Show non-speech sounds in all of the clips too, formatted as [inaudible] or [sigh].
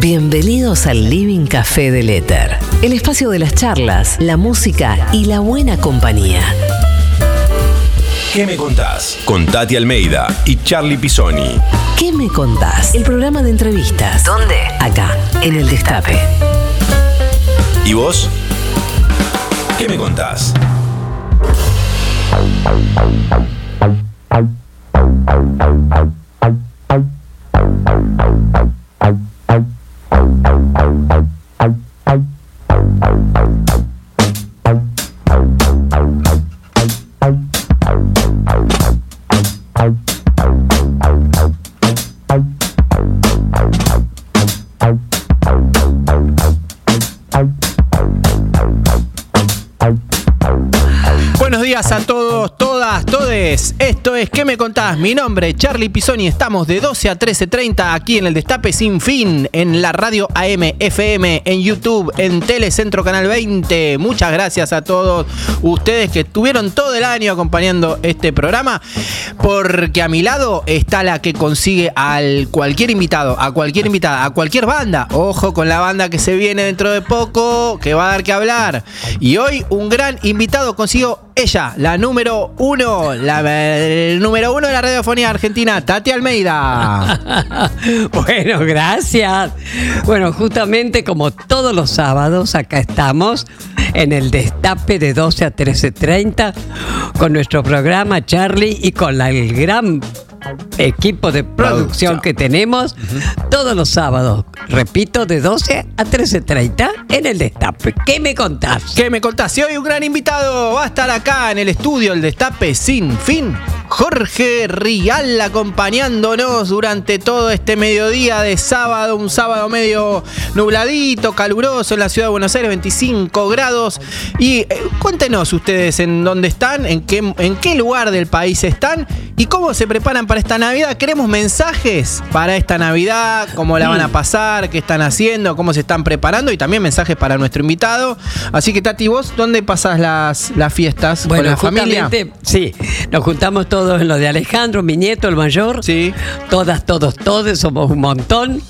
Bienvenidos al Living Café del Éter, el espacio de las charlas, la música y la buena compañía. ¿Qué me contás? Con Tati Almeida y Charlie Pisoni. ¿Qué me contás? El programa de entrevistas. ¿Dónde? Acá, en el Destape. ¿Y vos? ¿Qué me contás? Buenos días a todos, todas, todes. Esto es ¿Qué me contás? Mi nombre es Charlie Pisoni. Estamos de 12 a 13.30 aquí en el Destape Sin Fin, en la radio AM, FM, en YouTube, en Telecentro Canal 20. Muchas gracias a todos ustedes que estuvieron todo el año acompañando este programa, porque a mi lado está la que consigue al cualquier invitado, a cualquier invitada, a cualquier banda. Ojo con la banda que se viene dentro de poco, que va a dar que hablar. Y hoy un gran invitado consiguió ella, la número uno, la, el número uno de la radiofonía argentina, Tati Almeida. [laughs] Bueno, gracias. Bueno, justamente como todos los sábados, acá estamos en el destape de 12 a 13.30 con nuestro programa Charlie y con la- gran equipo de producción que tenemos todos los sábados. Repito, de 12 a 13.30 en el destape. ¿Qué me contás? ¿Qué me contás? Si hoy un gran invitado va a estar acá en el estudio, el Destape Sin Fin. Jorge Rial acompañándonos durante todo este mediodía de sábado, un sábado medio nubladito, caluroso en la ciudad de Buenos Aires, 25 grados. Y eh, cuéntenos ustedes en dónde están, en qué, en qué lugar del país están y cómo se preparan para esta Navidad. Queremos mensajes para esta Navidad, cómo la van a pasar, qué están haciendo, cómo se están preparando y también mensajes para nuestro invitado. Así que Tati, vos, ¿dónde pasas las, las fiestas? ¿Con la familia? Sí, nos juntamos todos en lo de Alejandro, mi nieto, el mayor. Sí. Todas, todos, todos, somos un montón.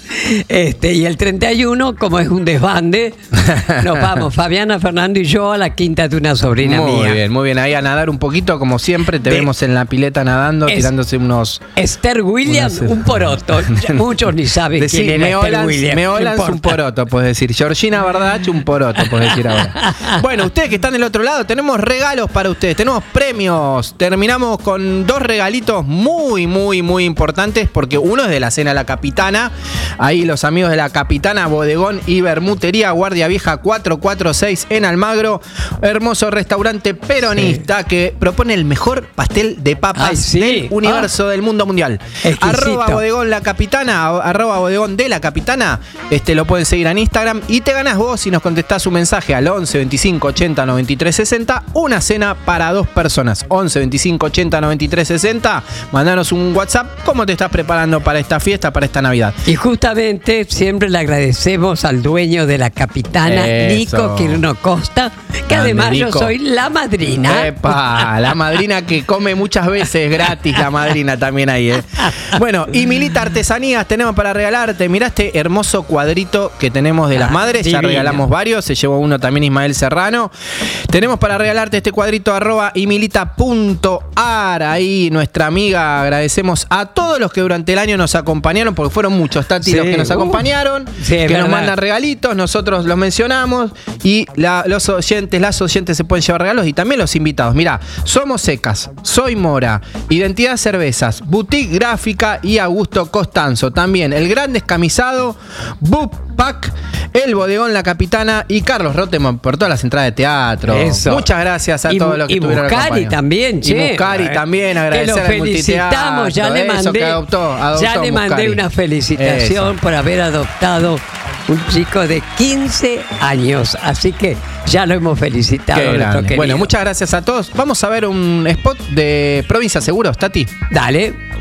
Este, y el 31, como es un desbande, [laughs] nos vamos, Fabiana, Fernando y yo, a la quinta de una sobrina Muy mía. bien, muy bien. Ahí a nadar un poquito, como siempre. Te De- vemos en la pileta nadando, Es- tirándose unos. Esther Williams, un poroto. [laughs] Muchos ni saben Decí, quién era Esther Williams. me no Olans un poroto, puedes decir. Georgina Bardach, un poroto, puedes decir ahora. [laughs] Bueno, ustedes que están del otro lado, tenemos regalos para ustedes, tenemos premios. Terminamos con dos regalitos muy, muy, muy importantes, porque uno es de la cena La Capitana. Ahí los amigos de La Capitana, Bodegón y Bermutería, Guardia Vieja 446 en Almagro. Hermoso restaurante peronista que propone el mejor pastel de papas Ay, sí. del universo del mundo mundial. Exquisito. Arroba bodegón la capitana, arroba bodegón de la capitana, este lo pueden seguir en Instagram y te ganás vos si nos contestás un mensaje al 11 25 80 93 60, una cena para dos personas. 11 25 80 93 60, mandanos un WhatsApp, ¿cómo te estás preparando para esta fiesta, para esta Navidad? Y justamente siempre le agradecemos al dueño de la capitana, Eso. Nico Quirno Costa, que Grande, además yo soy la madrina. Epa, la madrina que come muchas veces gratis, la madrina también ahí, ¿eh? Bueno, y Milita Artesanías tenemos para regalarte. Mirá este hermoso cuadrito que tenemos de las Ah, madres. Ya regalamos varios, se llevó uno también Ismael Serrano. Tenemos para regalarte este cuadrito arroba imilita.ar. Ahí nuestra amiga, agradecemos a todos los que durante el año nos acompañaron, porque fueron muchos, Tati, Sí, los que nos uh. acompañaron, Sí, que nos mandan regalitos, nosotros los mencionamos y la- los oyentes, las oyentes se pueden llevar regalos y también los invitados. Mira, Somos Secas, Soy Mora, Identidad Cervezas, Boutique Gráfica y Augusto Costanzo. También el Gran Descamisado, Book Pack, El Bodegón La Capitana y Carlos Rotemont por todas las entradas de teatro. Eso. Muchas gracias a Y, todos los que y estuvieron Muscari acompañados. también, che. Y Muscari también, Que agradecer lo felicitamos, ya le mandé, que adoptó- adoptó ya le mandé Muscari. una felicitación Eso. por haber adoptado un chico de 15 años. Así que ya lo hemos felicitado. Bueno, muchas gracias a todos. Vamos a ver un spot de Provincia Seguros, Tati. Dale.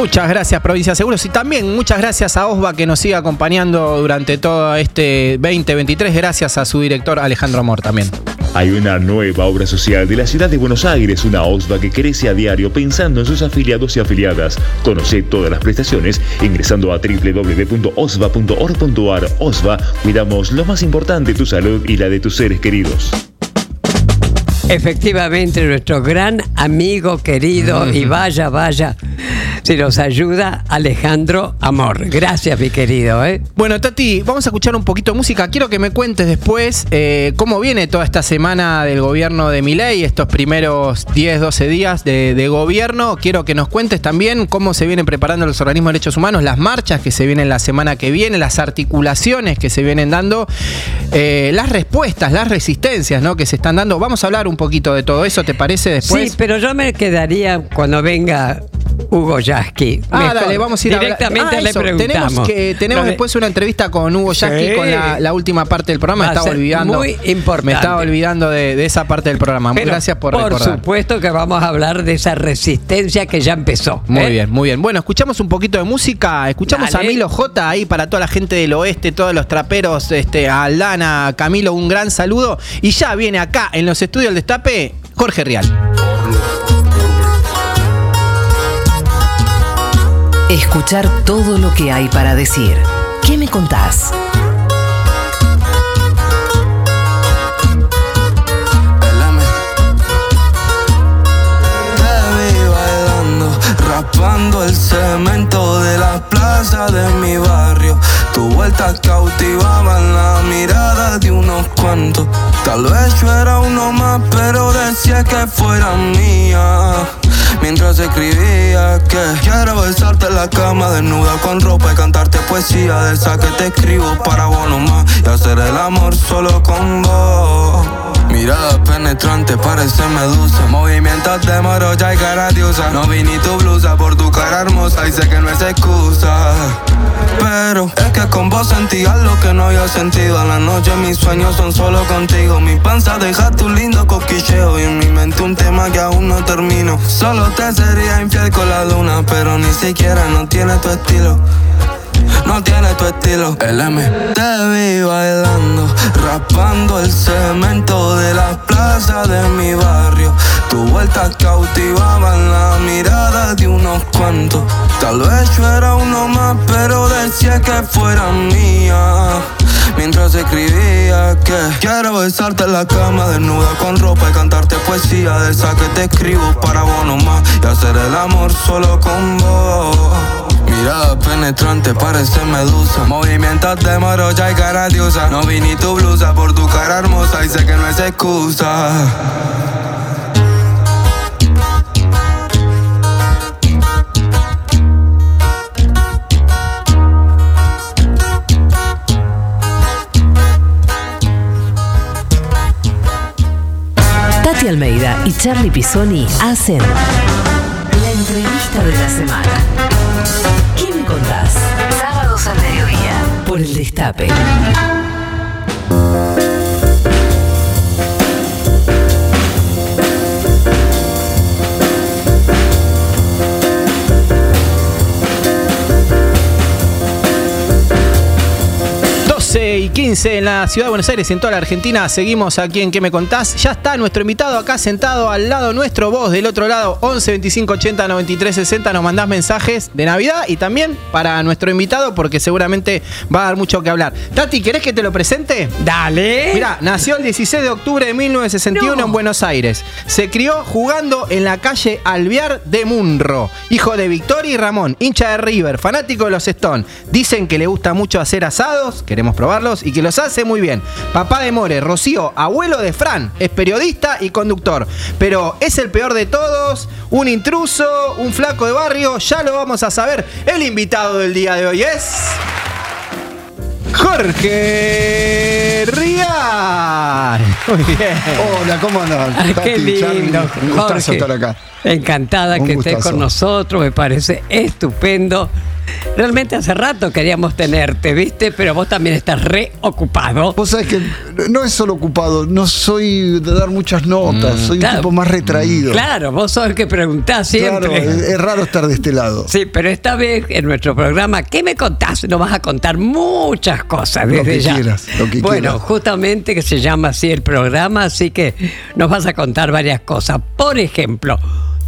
Muchas gracias, Provincia Seguros. Y también muchas gracias a Osva que nos sigue acompañando durante todo este 2023. Gracias a su director Alejandro Amor también. Hay una nueva obra social de la ciudad de Buenos Aires, una OSVA que crece a diario pensando en sus afiliados y afiliadas. Conoce todas las prestaciones ingresando a www.osva.org.ar. OSVA, cuidamos lo más importante, tu salud y la de tus seres queridos. Efectivamente, nuestro gran amigo querido y vaya, vaya, si nos ayuda Alejandro Amor. Gracias, mi querido. ¿eh? Bueno, Tati, vamos a escuchar un poquito de música. Quiero que me cuentes después eh, cómo viene toda esta semana del gobierno de Miley, estos primeros 10, 12 días de, de gobierno. Quiero que nos cuentes también cómo se vienen preparando los organismos de derechos humanos, las marchas que se vienen la semana que viene, las articulaciones que se vienen dando, eh, las respuestas, las resistencias ¿no? que se están dando. Vamos a hablar un poquito de todo eso, ¿te parece después? Sí, pero yo me quedaría cuando venga Hugo Yasky. Ah, Mejor. dale, vamos a ir a Directamente Ah, le preguntamos. Tenemos, que, tenemos después una entrevista con Hugo Yasky Sí. con la, la última parte del programa. Me a estaba olvidando. muy importante. Me estaba olvidando de, de esa parte del programa. Pero, Gracias por, Por recordar. supuesto que vamos a hablar de esa resistencia que ya empezó. Muy ¿eh? bien, muy bien. Bueno, escuchamos un poquito de música. Escuchamos Dale. a Milo J ahí para toda la gente del oeste, todos los traperos, este, a Aldana, a Camilo, un gran saludo. Y ya viene acá en los estudios del Destape, Jorge Real. Escuchar todo lo que hay para decir. ¿Qué me contás? Te vi bailando, rapando el cemento de la plaza de mi barrio. Tu vuelta cautivaban la mirada de unos cuantos. Tal vez yo era uno más, pero decía que fuera mía. Mientras escribía que quiero besarte en la cama desnuda con ropa y cantarte poesía de esa que te escribo para vos nomás y hacer el amor solo con vos. Mirada penetrante, parece medusa. Movimientos de morocha y cara diosa. No vi ni tu blusa por tu cara hermosa y sé que no es excusa. Pero es que con vos sentí algo que no había sentido. A la noche mis sueños son solo contigo. Mi panza deja tu lindo coquilleo y en mi mente un tema que aún no termino. Solo te sería infiel con la luna, pero ni siquiera no tiene tu estilo no tiene tu estilo. El M. Te vi bailando, rapando el cemento de la plaza de mi barrio. Tu vuelta cautivaban la mirada unos. Tal vez yo era uno más, pero decía que fuera mía. Mientras escribía que quiero besarte en la cama desnuda con ropa y cantarte poesía de esa que te escribo para vos nomás y hacer el amor solo con vos. Mirada penetrante, parece medusa. Movimientos de morocha y cara diosa. No vi ni tu blusa por tu cara hermosa y sé que no es excusa. Almeida y Charlie Pisoni hacen la entrevista de la semana. ¿Qué me contás? Sábados al mediodía por el Destape. Y 15 en la ciudad de Buenos Aires y en toda la Argentina. Seguimos aquí en ¿Qué me contás? Ya está nuestro invitado acá sentado al lado nuestro, vos del otro lado, 11 25 80 93 60. Nos mandás mensajes de Navidad y también para nuestro invitado porque seguramente va a dar mucho que hablar. Tati, ¿querés que te lo presente? Dale. Mira, nació el 16 de octubre de 1961 No. en Buenos Aires. Se crió jugando en la calle Alvear de Munro. Hijo de Victoria y Ramón, hincha de River, fanático de los Stones. Dicen que le gusta mucho hacer asados, queremos probarlos, y que los hace muy bien. Papá de More, Rocío, abuelo de Fran, es periodista y conductor. Pero es el peor de todos, un intruso, un flaco de barrio, ya lo vamos a saber. El invitado del día de hoy es. Jorge Rial. Muy bien. Hola, ¿cómo andan? Ay, qué lindo, un gustazo estar acá. Encantada Un que estés con nosotros, me parece estupendo. Realmente hace rato queríamos tenerte, ¿viste? Pero vos también estás reocupado. Vos sabés que no es solo ocupado, no soy de dar muchas notas, soy Claro. un tipo más retraído. Claro, vos sos el que preguntás Claro, siempre. es, es raro estar de este lado. Sí, pero esta vez en nuestro programa, ¿qué me contás? Nos vas a contar muchas cosas Lo desde que ya. quieras, lo que bueno, quieras. justamente que se llama así el programa, así que nos vas a contar varias cosas. Por ejemplo,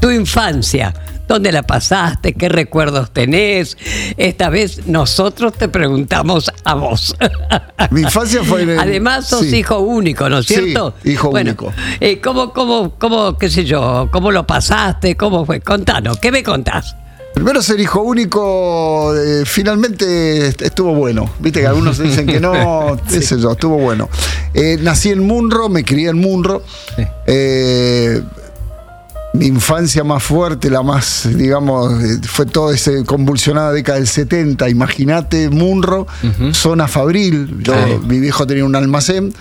tu infancia. ¿Dónde la pasaste? ¿Qué recuerdos tenés? Esta vez nosotros te preguntamos a vos. [laughs] Mi infancia fue en el- Además, sos sí. hijo único, ¿no es Sí, cierto? hijo Bueno, único. eh, ¿cómo, cómo, cómo, qué sé yo, cómo lo pasaste? ¿Cómo fue? Contanos, ¿qué me contás? Primero ser hijo único, eh, finalmente est- estuvo bueno. Viste que algunos [laughs] dicen que no, qué sé yo, estuvo bueno. Eh, nací en Munro, me crié en Munro. Sí. Eh, mi infancia más fuerte, la más, digamos, eh, fue toda esa convulsionada década del 70. Imagínate Munro, zona fabril. Yo. Mi viejo tenía un almacén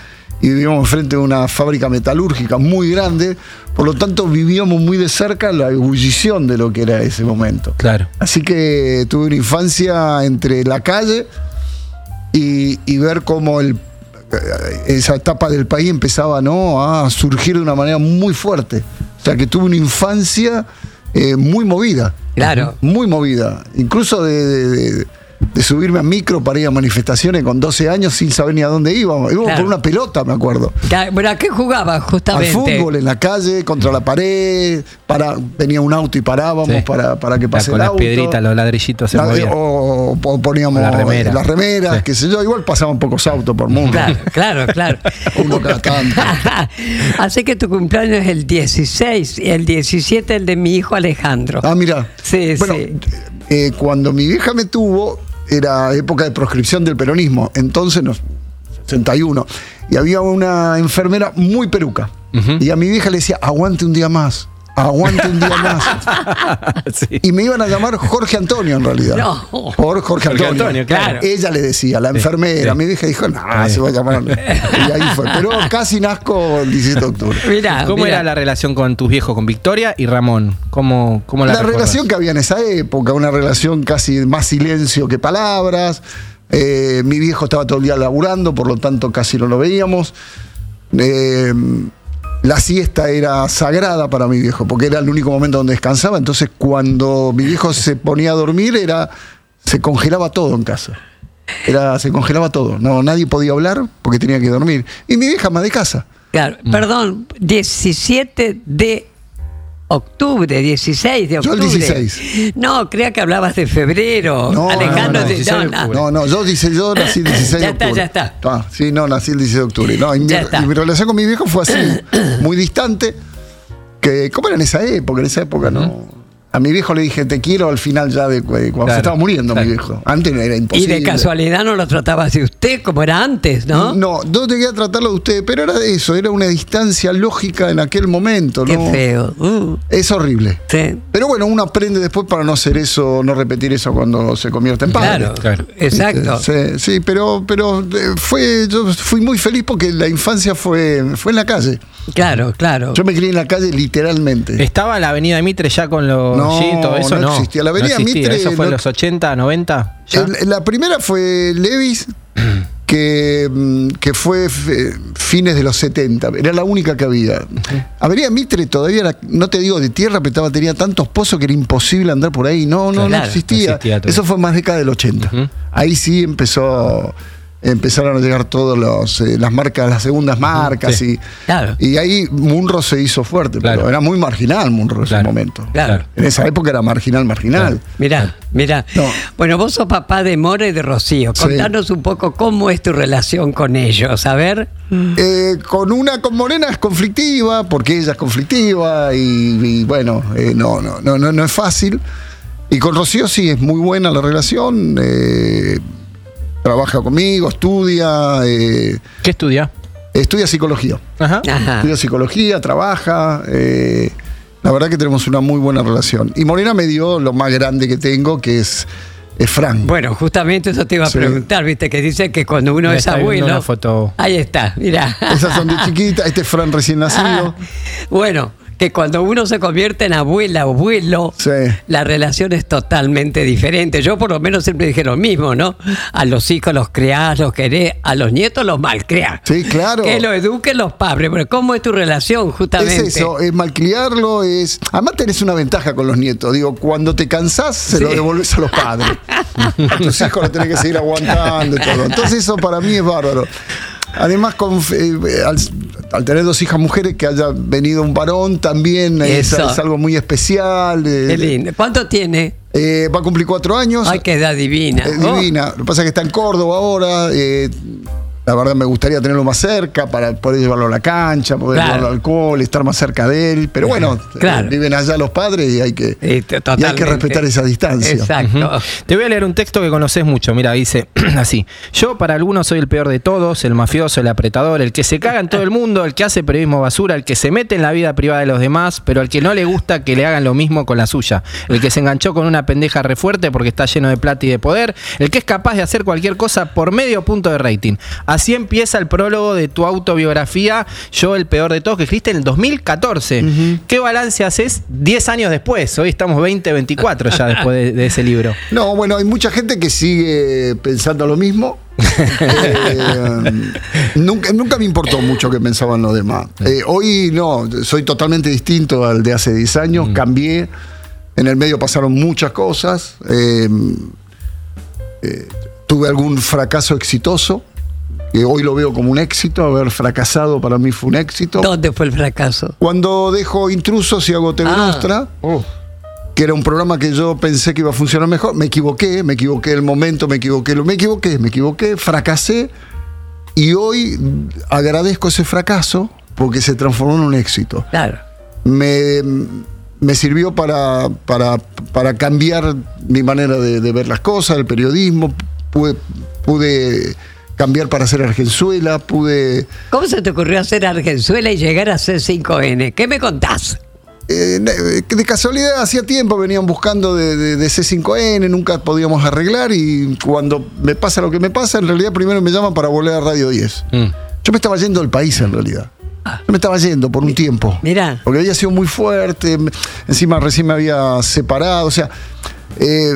y vivíamos enfrente de una fábrica metalúrgica muy grande. Por lo tanto, vivíamos muy de cerca la ebullición de lo que era ese momento. Claro. Así que tuve una infancia entre la calle y, y ver cómo el, eh, esa etapa del país empezaba ¿no? a surgir de una manera muy fuerte. O sea que tuve una infancia eh, muy movida. Claro. Muy movida. Incluso de, de- de- de subirme a micro para ir a manifestaciones con 12 años sin saber ni a dónde íbamos. Íbamos Claro. por una pelota, me acuerdo. Bueno, ¿a qué jugabas Al justamente? fútbol en la calle, contra la pared, para, venía un auto y parábamos Sí. para, para que La- pase con el las piedritas, los ladrillitos se La- movían. o, o poníamos La remera. las remeras, Sí. qué sé yo, igual pasaban pocos autos por mundo. Claro, claro, claro. [laughs] Uno cada tanto. [laughs] Así que tu cumpleaños es el 16 y el 17 el de mi hijo Alejandro. Ah, mira. Sí, bueno, sí. eh, cuando mi vieja me tuvo, era época de proscripción del peronismo, entonces, no, 61, y había una enfermera muy peruca. Y a mi vieja le decía, aguante un día más, aguante un día más. [laughs] Sí. Y me iban a llamar Jorge Antonio en realidad. No. Por Jorge Jorge Antonio. Antonio, claro. Ella le decía, la enfermera. sí. Mi vieja dijo, no, se va a llamar. Y ahí fue. Pero [laughs] casi nazco el 17 de octubre. Mirá, ¿Cómo mirá. era la relación con tus viejos, con Victoria y Ramón? ¿Cómo, cómo la La relación que había en esa época, una relación casi más silencio que palabras. Eh, mi viejo estaba todo el día laburando, por lo tanto casi no lo veíamos. Eh, la siesta era sagrada para mi viejo, porque era el único momento donde descansaba. Entonces, cuando mi viejo [laughs] se ponía a dormir, era se congelaba todo en casa. Era, se congelaba todo. No, nadie podía hablar porque tenía que dormir. Y mi vieja más de casa. Claro, Mm. perdón, 17 de octubre, 16 de Yo el octubre. 16. No, creía que hablabas de febrero. No, Alejandro, no, no, de- 16 de no, no. octubre. No, no, yo dice yo nací el 16 de Ya está, octubre. ya está. Ah, sí, no, nací el 16 de octubre. No, y, mi, Ya está. y mi relación con mi viejo fue así, muy distante. Que, ¿Cómo era en esa época? En esa época no. A mi viejo le dije, te quiero al final ya de, cuando Claro, se estaba muriendo claro. mi viejo. Antes era Y imposible. de casualidad no lo tratabas de usted como era antes, ¿no? No, no llegué a tratarlo de usted, pero era eso, era una distancia lógica en aquel momento, Qué ¿no? feo. Uh, Es horrible. sí. Pero bueno, uno aprende después para no hacer eso, no repetir eso cuando se convierte en padre. Claro, Claro. exacto. Sí, sí, pero, pero eh, fue, yo fui muy feliz porque la infancia fue, fue en la calle. Claro, claro. Yo me crié en la calle literalmente. ¿Estaba la avenida Mitre ya con los No, todo eso? no No, existía. La avenida existía. Mitre ¿Eso fue en no- los 80, 90? ¿Ya? El- la primera fue Levis, [clears throat] que, mm, que fue fines de los 70. Era la única que había. Avenida Mitre todavía era, no te digo de tierra, pero estaba- tenía tantos pozos que era imposible andar por ahí. No, no, no Claro, existía. no existía. Eso fue más década del 80. Ujú. Ahí sí empezó. Empezaron a llegar todas las marcas, las segundas marcas sí. y, Claro. y ahí Munro se hizo fuerte, Claro. pero era muy marginal Munro en ese momento. Claro. En esa época era marginal, marginal. Mirá, mirá. No. Bueno, vos sos papá de More y de Rocío. Sí. Contanos un poco cómo es tu relación con ellos. A ver. Eh, con una con Morena es conflictiva, porque ella es conflictiva y, y bueno, eh, no, no, no, no, no es fácil. Y con Rocío sí es muy buena la relación. Trabaja conmigo, estudia, eh, ¿Qué estudia? estudia psicología. Ajá. Ajá. Estudia psicología, trabaja. eh, la verdad que tenemos una muy buena relación. Y Morena me dio lo más grande que tengo, que es, es Frank. Bueno, justamente eso te iba a Sí. preguntar, viste, que dice que cuando uno Ahí es abuelo. una foto. Ahí está, mira. Esas son de chiquita. Este es Fran recién nacido. Ah, bueno, que cuando uno se convierte en abuela o abuelo, Sí. la relación es totalmente diferente. Yo por lo menos siempre dije lo mismo, ¿no? A los hijos los creás, los querés, a los nietos los malcreás. Sí, claro. Que lo eduquen los padres. Pero ¿cómo es tu relación justamente? Es eso, es malcriarlo, es. Además tenés una ventaja con los nietos. Digo, cuando te cansás, se lo devolves a los padres. a tus hijos lo tenés que seguir aguantando y todo. Entonces, eso para mí es bárbaro. Además, con, eh, al, al tener dos hijas mujeres, que haya venido un varón también es, Eso. es algo muy especial. eh, Qué lindo. ¿Cuánto tiene? eh, va a cumplir cuatro años. Ay, qué edad divina. Es Oh. divina. Lo que pasa es que está en Córdoba ahora. eh, la verdad me gustaría tenerlo más cerca para poder llevarlo a la cancha, poder Claro. llevarlo al alcohol, estar más cerca de él. Pero bueno, Claro. eh, viven allá los padres y hay que, y hay que respetar esa distancia. Exacto. Te voy a leer un texto que conoces mucho. Mira, dice [clears throat] así: Yo para algunos soy el peor de todos, el mafioso, el apretador, el que se caga en todo el mundo, el que hace periodismo basura, el que se mete en la vida privada de los demás, pero al que no le gusta que le hagan lo mismo con la suya. El que se enganchó con una pendeja re fuerte porque está lleno de plata y de poder. El que es capaz de hacer cualquier cosa por medio punto de rating. Así empieza el prólogo de tu autobiografía, Yo el peor de todos, que escribiste en el 2014. ¿Qué balance haces 10 años después? Hoy estamos 2024 ya después de- de ese libro. [laughs] No, bueno, hay mucha gente que sigue pensando lo mismo. [laughs] Eh, nunca, nunca me importó mucho que pensaban los demás. Eh, hoy no, soy totalmente distinto al de hace 10 años, cambié. En el medio pasaron muchas cosas. eh, tuve algún fracaso exitoso, que hoy lo veo como un éxito. Haber fracasado para mí fue un éxito. ¿Dónde fue el fracaso? Cuando dejo intrusos y hago TV Ah. Nostra, que era un programa que yo pensé que iba a funcionar mejor, me equivoqué, me equivoqué el momento, me equivoqué, me equivoqué, me equivoqué, fracasé y hoy agradezco ese fracaso porque se transformó en un éxito. Claro. Me, me sirvió para, para, para cambiar mi manera de, de ver las cosas, el periodismo, pude, pude cambiar para hacer Argenzuela, pude... ¿Cómo se te ocurrió hacer Argenzuela y llegar a C5N? ¿Qué me contás? Eh, de casualidad, hacía tiempo venían buscando de, de- de C5N, nunca podíamos arreglar y cuando me pasa lo que me pasa, en realidad primero me llaman para volver a Radio 10. Mm. Yo me estaba yendo del país en realidad. Yo me estaba yendo por un tiempo. Mirá. Porque había sido muy fuerte, encima recién me había separado, o sea, eh,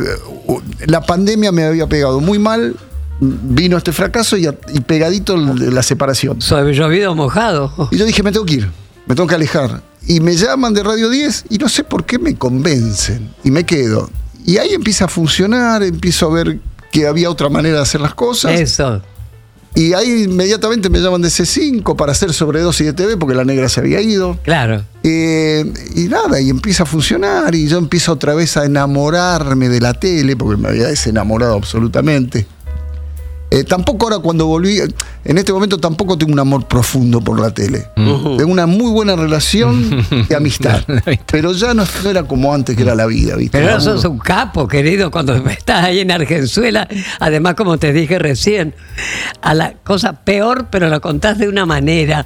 la pandemia me había pegado muy mal, vino este fracaso y, a- y pegadito la separación. Sobre llovido mojado. Y yo dije, me tengo que ir, me tengo que alejar. Y me llaman de Radio 10 y no sé por qué me convencen y me quedo. Y ahí empieza a funcionar, empiezo a ver que había otra manera de hacer las cosas. Eso. Y ahí inmediatamente me llaman de C5 para hacer sobredosis de TV porque la negra se había ido. Claro. Eh, y nada, y empieza a funcionar y yo empiezo otra vez a enamorarme de la tele porque me había desenamorado absolutamente. Eh, tampoco ahora cuando volví, en este momento tampoco tengo un amor profundo por la tele. Tengo una muy buena relación [laughs] de amistad. pero ya no, no era como antes que era la vida, ¿viste? Pero sos un capo, querido, cuando [laughs] estás ahí en Argenzuela. Además, como te dije recién, a la cosa peor, pero lo contás de una manera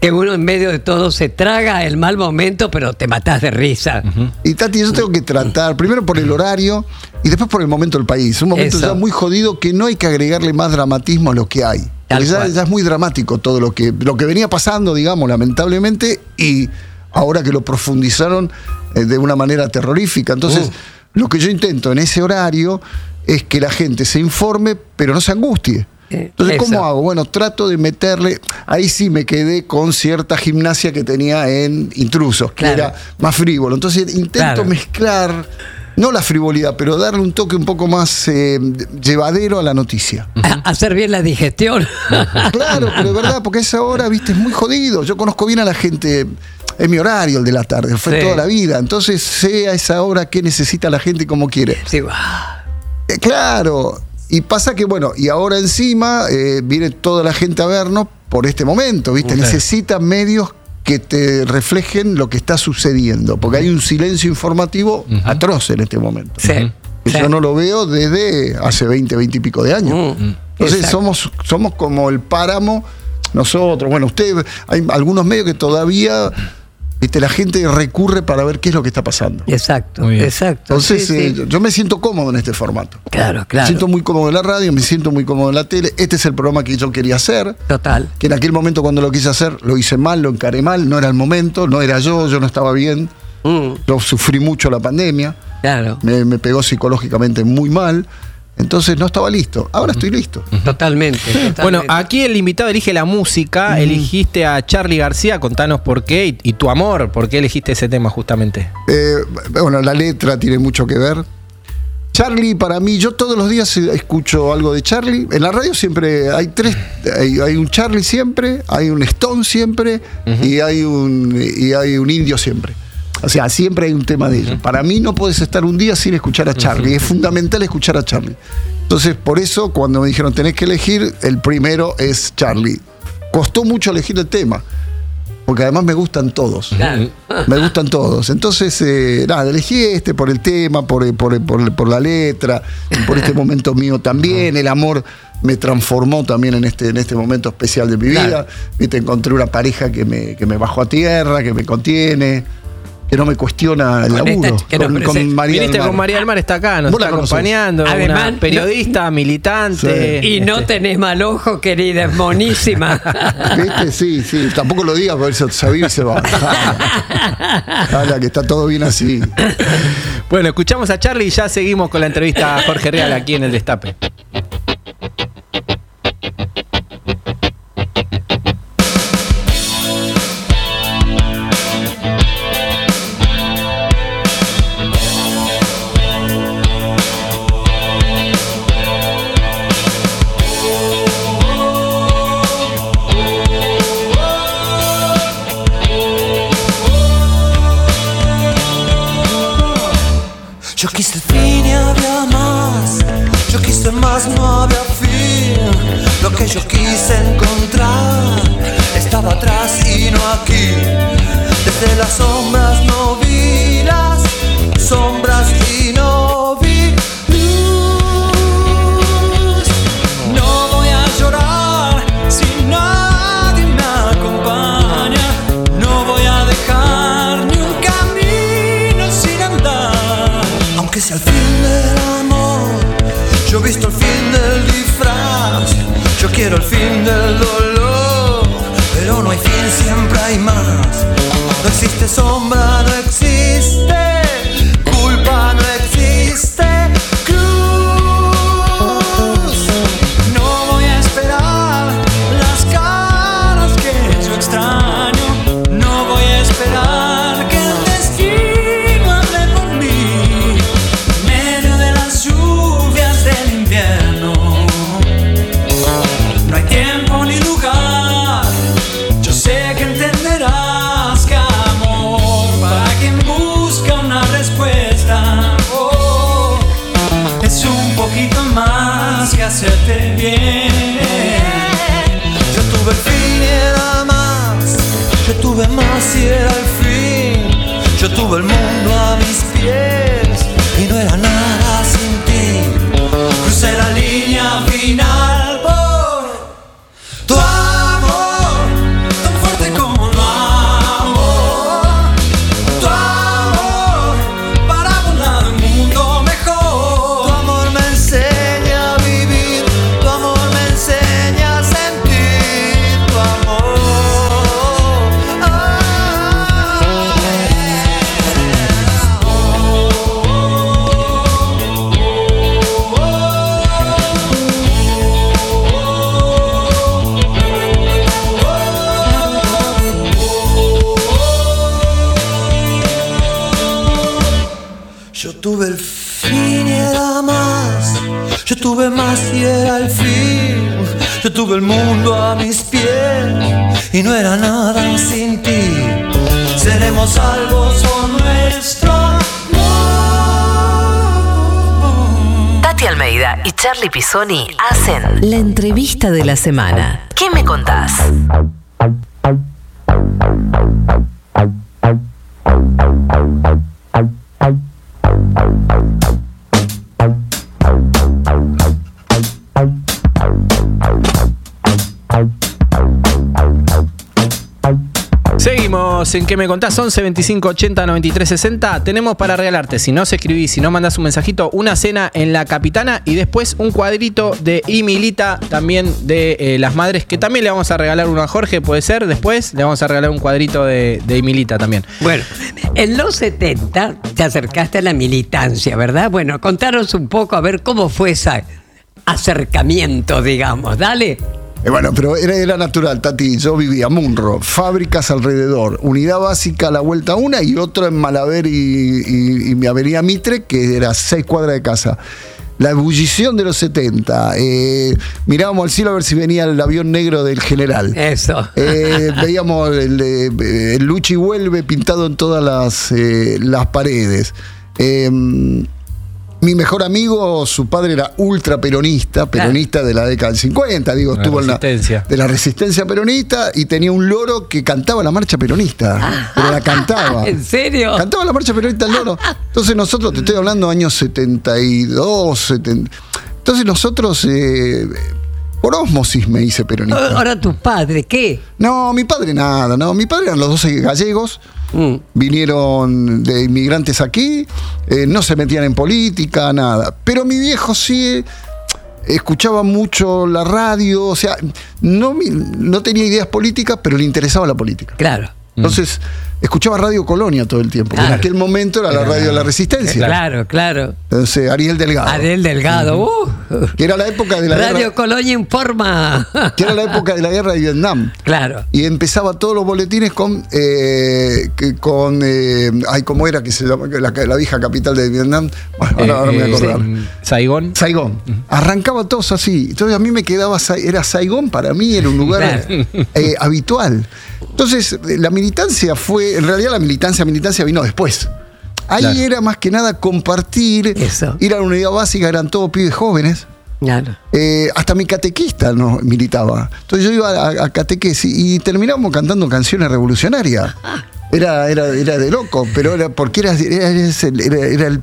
que uno en medio de todo se traga el mal momento, pero te matás de risa. Y Tati, yo tengo que tratar, primero por el horario y después por el momento del país. Un momento Eso. ya muy jodido que no hay que agregarle más dramatismo a lo que hay. Ya, es muy dramático todo lo que, lo que venía pasando, digamos, lamentablemente, y ahora que lo profundizaron eh, de una manera terrorífica. Entonces, lo que yo intento en ese horario es que la gente se informe, pero no se angustie. Eh, Entonces, ¿cómo eso. hago? Bueno, trato de meterle. Ahí sí me quedé con cierta gimnasia que tenía en intrusos, que Claro. era más frívolo. Entonces, intento Claro. mezclar, no la frivolidad, pero darle un toque un poco más eh, llevadero a la noticia. A- hacer bien la digestión. [laughs] Claro, pero es verdad, porque a esa hora, viste, es muy jodido. Yo conozco bien a la gente. Es mi horario el de la tarde, fue Sí. toda la vida. Entonces sé a esa hora qué necesita la gente y cómo quiere. Sí, ah, Eh, claro. Y pasa que, bueno, y ahora encima eh, viene toda la gente a vernos por este momento, ¿viste? Ok. Necesitan medios que te reflejen lo que está sucediendo, porque hay un silencio informativo atroz en este momento. sí. que Sí. yo no lo veo desde hace 20, 20 y pico de años. Mm. Entonces Exacto. somos, somos como el páramo, nosotros, bueno, usted, hay algunos medios que todavía viste, la gente recurre para ver qué es lo que está pasando. Exacto, exacto. Entonces, sí, eh, yo- yo me siento cómodo en este formato. claro, Me claro. siento muy cómodo en la radio, me siento muy cómodo en la tele. Este es el programa que yo quería hacer. Total. Que en aquel momento cuando lo quise hacer, lo hice mal, lo encaré mal, no era el momento, no era yo, yo no estaba bien. Mm, Yo sufrí mucho la pandemia, claro, me, me pegó psicológicamente muy mal. Entonces no estaba listo. Ahora estoy listo. totalmente, totalmente. Bueno, aquí el invitado elige la música, elegiste a Charlie García, contanos por qué y, y tu amor, por qué elegiste ese tema justamente. Eh, bueno, la letra tiene mucho que ver. Charlie, para mí, yo todos los días escucho algo de Charlie. En la radio siempre hay tres, hay, hay un Charlie siempre, hay un Stone siempre y, hay un, y hay un indio siempre. O sea, siempre hay un tema de ellos. Para mí no puedes estar un día sin escuchar a Charlie. Es fundamental escuchar a Charlie. Entonces, por eso, cuando me dijeron tenés que elegir, el primero es Charlie. Costó mucho elegir el tema. Porque además me gustan todos. Me gustan todos. Entonces, eh, nada, elegí este por el tema, por, por, por- por la letra, por este momento mío también. El amor me transformó también en este, en este momento especial de mi vida. Claro. Viste, encontré una pareja que me, que me bajó a tierra, que me contiene, que no me cuestiona el Con esta laburo. nos con, María Viniste del Mar. con María del Mar, está acá, nos está acompañando, Además, una periodista, [laughs] militante. Y no este, tenés mal ojo, querida, es monísima. [laughs] ¿Viste? Sí, sí. Tampoco lo digas, porque eso se vive y se va. [laughs] Habla que está todo bien así. Bueno, escuchamos a Charlie y ya seguimos con la entrevista a Jorge Real aquí en el Destape. No tuve más y era el fin. Yo tuve el mundo a mis pies y no era nada sin ti. Seremos salvos con nuestro amor. Tati Almeida y Charlie Pisoni hacen la entrevista de la semana. ¿Qué me contás? Oh, oh, En que me contás 11 25 80 93 60. Tenemos para regalarte, si no se escribís, si no mandas un mensajito, una cena en la capitana y después un cuadrito de Imilita, también de eh, las madres, que también le vamos a regalar uno a Jorge, puede ser. Después le vamos a regalar un cuadrito de, de Imilita también. Bueno, en los 70 te acercaste a la militancia, ¿verdad? Bueno, contanos un poco a ver cómo fue ese acercamiento, digamos. Dale. Eh, bueno, pero era, era natural, Tati. Yo vivía Munro, fábricas alrededor, unidad básica a la vuelta una y otra en Malaver y, y, y mi avenida Mitre, que era seis cuadras de casa. La ebullición de los 70. eh, mirábamos al cielo a ver si venía el avión negro del general. Eso. Eh, veíamos el, eh, el Luchi vuelve pintado en todas las, eh, las paredes. Mi mejor amigo, su padre era ultra peronista, peronista de la década del 50, digo, La estuvo en la, resistencia. de la resistencia peronista y tenía un loro que cantaba la marcha peronista, pero la cantaba. [laughs] ¿En serio? Cantaba la marcha peronista el loro. Entonces nosotros, te estoy hablando años 72, 70. Entonces nosotros, eh, por osmosis me hice peronista. Ahora tu padre, ¿qué? No, mi padre nada, no. Mi padre eran los 12 gallegos. Mm. Vinieron de inmigrantes aquí, eh, no se metían en política, nada. Pero mi viejo sí eh, escuchaba mucho la radio, o sea, no, no tenía ideas políticas, pero le interesaba la política. Claro. Entonces, escuchaba Radio Colonia todo el tiempo. En aquel momento era la radio de la resistencia. Claro, claro. Entonces, Ariel Delgado. Adel Delgado. uh. Que era la época de la Radio guerra, Colonia informa. [laughs] que era la época de la guerra de Vietnam. claro. y empezaba todos los boletines con eh, con eh, ay cómo era que se llama la, la vieja capital de Vietnam bueno, ahora, ahora me voy a Eh, acordar Saigón. Saigón arrancaba todos así entonces a mí me quedaba era Saigón para mí era un lugar Claro. eh, habitual entonces la militancia fue en realidad la militancia militancia vino después ahí Claro. era más que nada compartir Eso. ir a la unidad básica eran todos pibes jóvenes Claro. eh, hasta mi catequista no militaba. Entonces yo iba a, a catequesis y terminábamos cantando canciones revolucionarias. [laughs] Era, era, era de loco, pero era porque era, era, era- era el,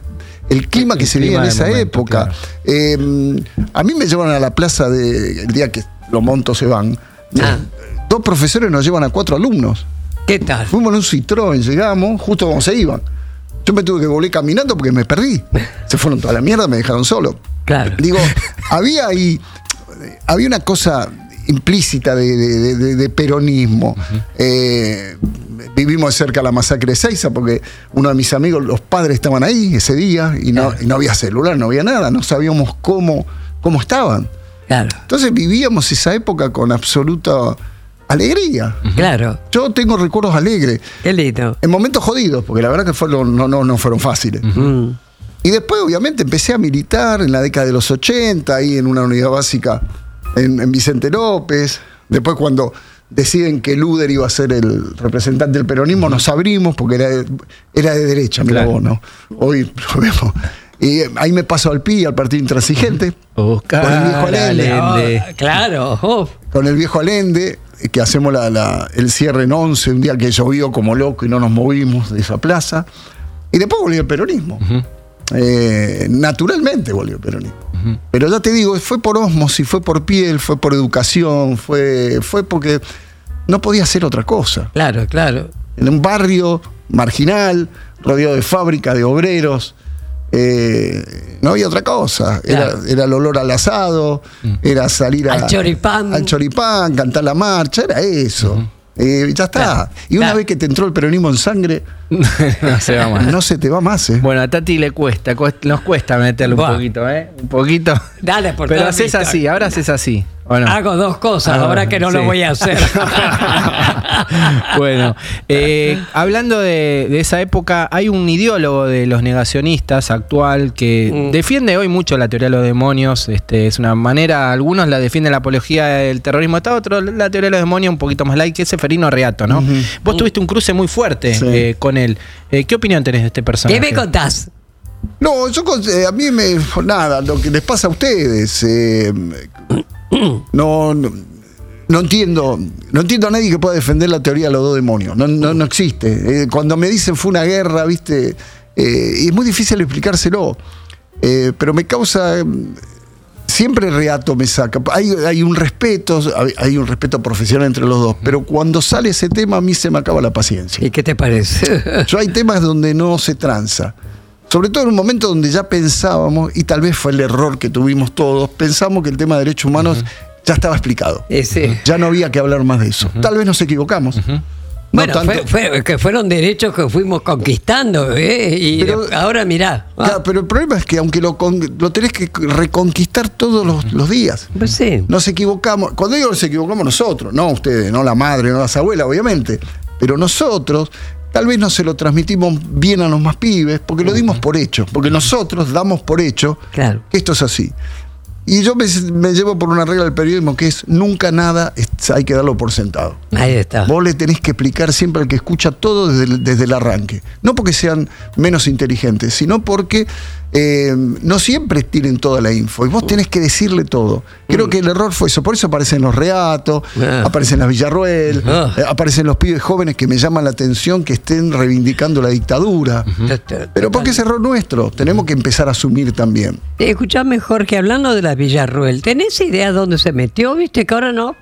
el clima El que se vivía en esa momento, época. claro. Eh, a mí me llevan a la plaza de, el día que los montos se van. Ah. Dos profesores nos llevan a cuatro alumnos. ¿Qué tal? Fuimos en un Citroën, llegamos, justo como se iban. Yo me tuve que volver caminando porque me perdí. [laughs] Se fueron toda la mierda, me dejaron solo. Claro. Digo, [laughs] había ahí, había una cosa implícita de, de- de- de peronismo. Eh, vivimos cerca de la masacre de Seiza porque uno de mis amigos, los padres estaban ahí ese día y no, y no había celular, no había nada, no sabíamos cómo, cómo estaban. Claro. Entonces vivíamos esa época con absoluta alegría. Claro. Yo tengo recuerdos alegres. Qué lindo. En momentos jodidos, porque la verdad que fueron, no, no, no fueron fáciles. Mm. Y después, obviamente, empecé a militar en la década de los 80, ahí en una unidad básica en, en Vicente López. Después, cuando deciden que Luder iba a ser el representante del peronismo, nos abrimos porque era de, era de derecha, mira Claro. vos, ¿no? Hoy lo vemos. Y eh, ahí me paso al PI, al Partido Intransigente, Buscar Con el viejo Allende. Allende. Oh, claro. oh. con el viejo Allende, eh, que hacemos la- la- el cierre en 11, un día que llovió como loco y no nos movimos de esa plaza. Y después volvió el peronismo. Eh, naturalmente volvió el peronismo. Pero ya te digo, fue por osmosis, fue por piel, fue por educación, fue, fue porque no podía hacer otra cosa. Claro, claro. En un barrio marginal, rodeado de fábricas, de obreros, eh, no había otra cosa. Era, Claro. era el olor al asado, era salir a- Al choripán. al choripán, cantar la marcha, era eso. Eh, ya está. Claro, Y una claro. vez que te entró el peronismo en sangre, [laughs] no se va más. no se te va más, ¿eh? Bueno, a Tati le cuesta, cuest- nos cuesta meterle un poquito, ¿eh? Un poquito. Dale, por Pero haces así, ahora haces así. Hago dos cosas, Ah, ahora que no lo voy a hacer. [laughs] bueno, eh, hablando de, de esa época, hay un ideólogo de los negacionistas actual que Mm. defiende hoy mucho la teoría de los demonios. Este, es una manera, algunos la defienden la apología del terrorismo de Estado, otros la teoría de los demonios un poquito más light, que es Seferino Reato, ¿no? Vos tuviste un cruce muy fuerte Sí. eh, con él. Eh, ¿Qué opinión tenés de este personaje? ¿Qué me contás? No, yo eh, a mí me. Nada, lo que les pasa a ustedes. No, no, no entiendo. No entiendo a nadie que pueda defender la teoría de los dos demonios. No, no, no existe. Eh, cuando me dicen fue una guerra, viste. eh, y es muy difícil explicárselo. Eh, pero me causa. siempre Reato me saca. Hay, hay un respeto, hay, hay un respeto profesional entre los dos, pero cuando sale ese tema a mí se me acaba la paciencia. ¿Y qué te parece? Yo hay temas donde no se tranza. Sobre todo en un momento donde ya pensábamos, y tal vez fue el error que tuvimos todos, pensamos que el tema de derechos humanos ya estaba explicado. Ese. Ya no había que hablar más de eso. Tal vez nos equivocamos. No Bueno, tanto- fue- fue- que fueron derechos que fuimos conquistando, ¿eh? Y Pero- ahora mirá. ah, Claro, pero el problema es que aunque lo, con- lo tenés que reconquistar todos los, los días. pues sí. Nos equivocamos. Cuando digo nos equivocamos nosotros, no ustedes, no la madre, no las abuelas, obviamente. Pero nosotros, tal vez no se lo transmitimos bien a los más pibes, porque lo dimos por hecho. Porque nosotros damos por hecho Claro. que esto es así. Y yo me, me llevo por una regla del periodismo que es nunca nada hay que darlo por sentado. Ahí está. Vos le tenés que explicar siempre al que escucha todo desde el, desde el arranque. No porque sean menos inteligentes, sino porque eh, no siempre tienen toda la info. Y vos tenés que decirle todo. Creo que el error fue eso. Por eso aparecen los reatos, Ah. aparecen las Villarruel, Ah. eh, aparecen los pibes jóvenes que me llaman la atención que estén reivindicando la dictadura. Pero porque es error nuestro. Tenemos que empezar a asumir también. Escuchame, Jorge, hablando de la Villarruel, ¿tenés idea dónde se metió? ¿Viste que ahora no?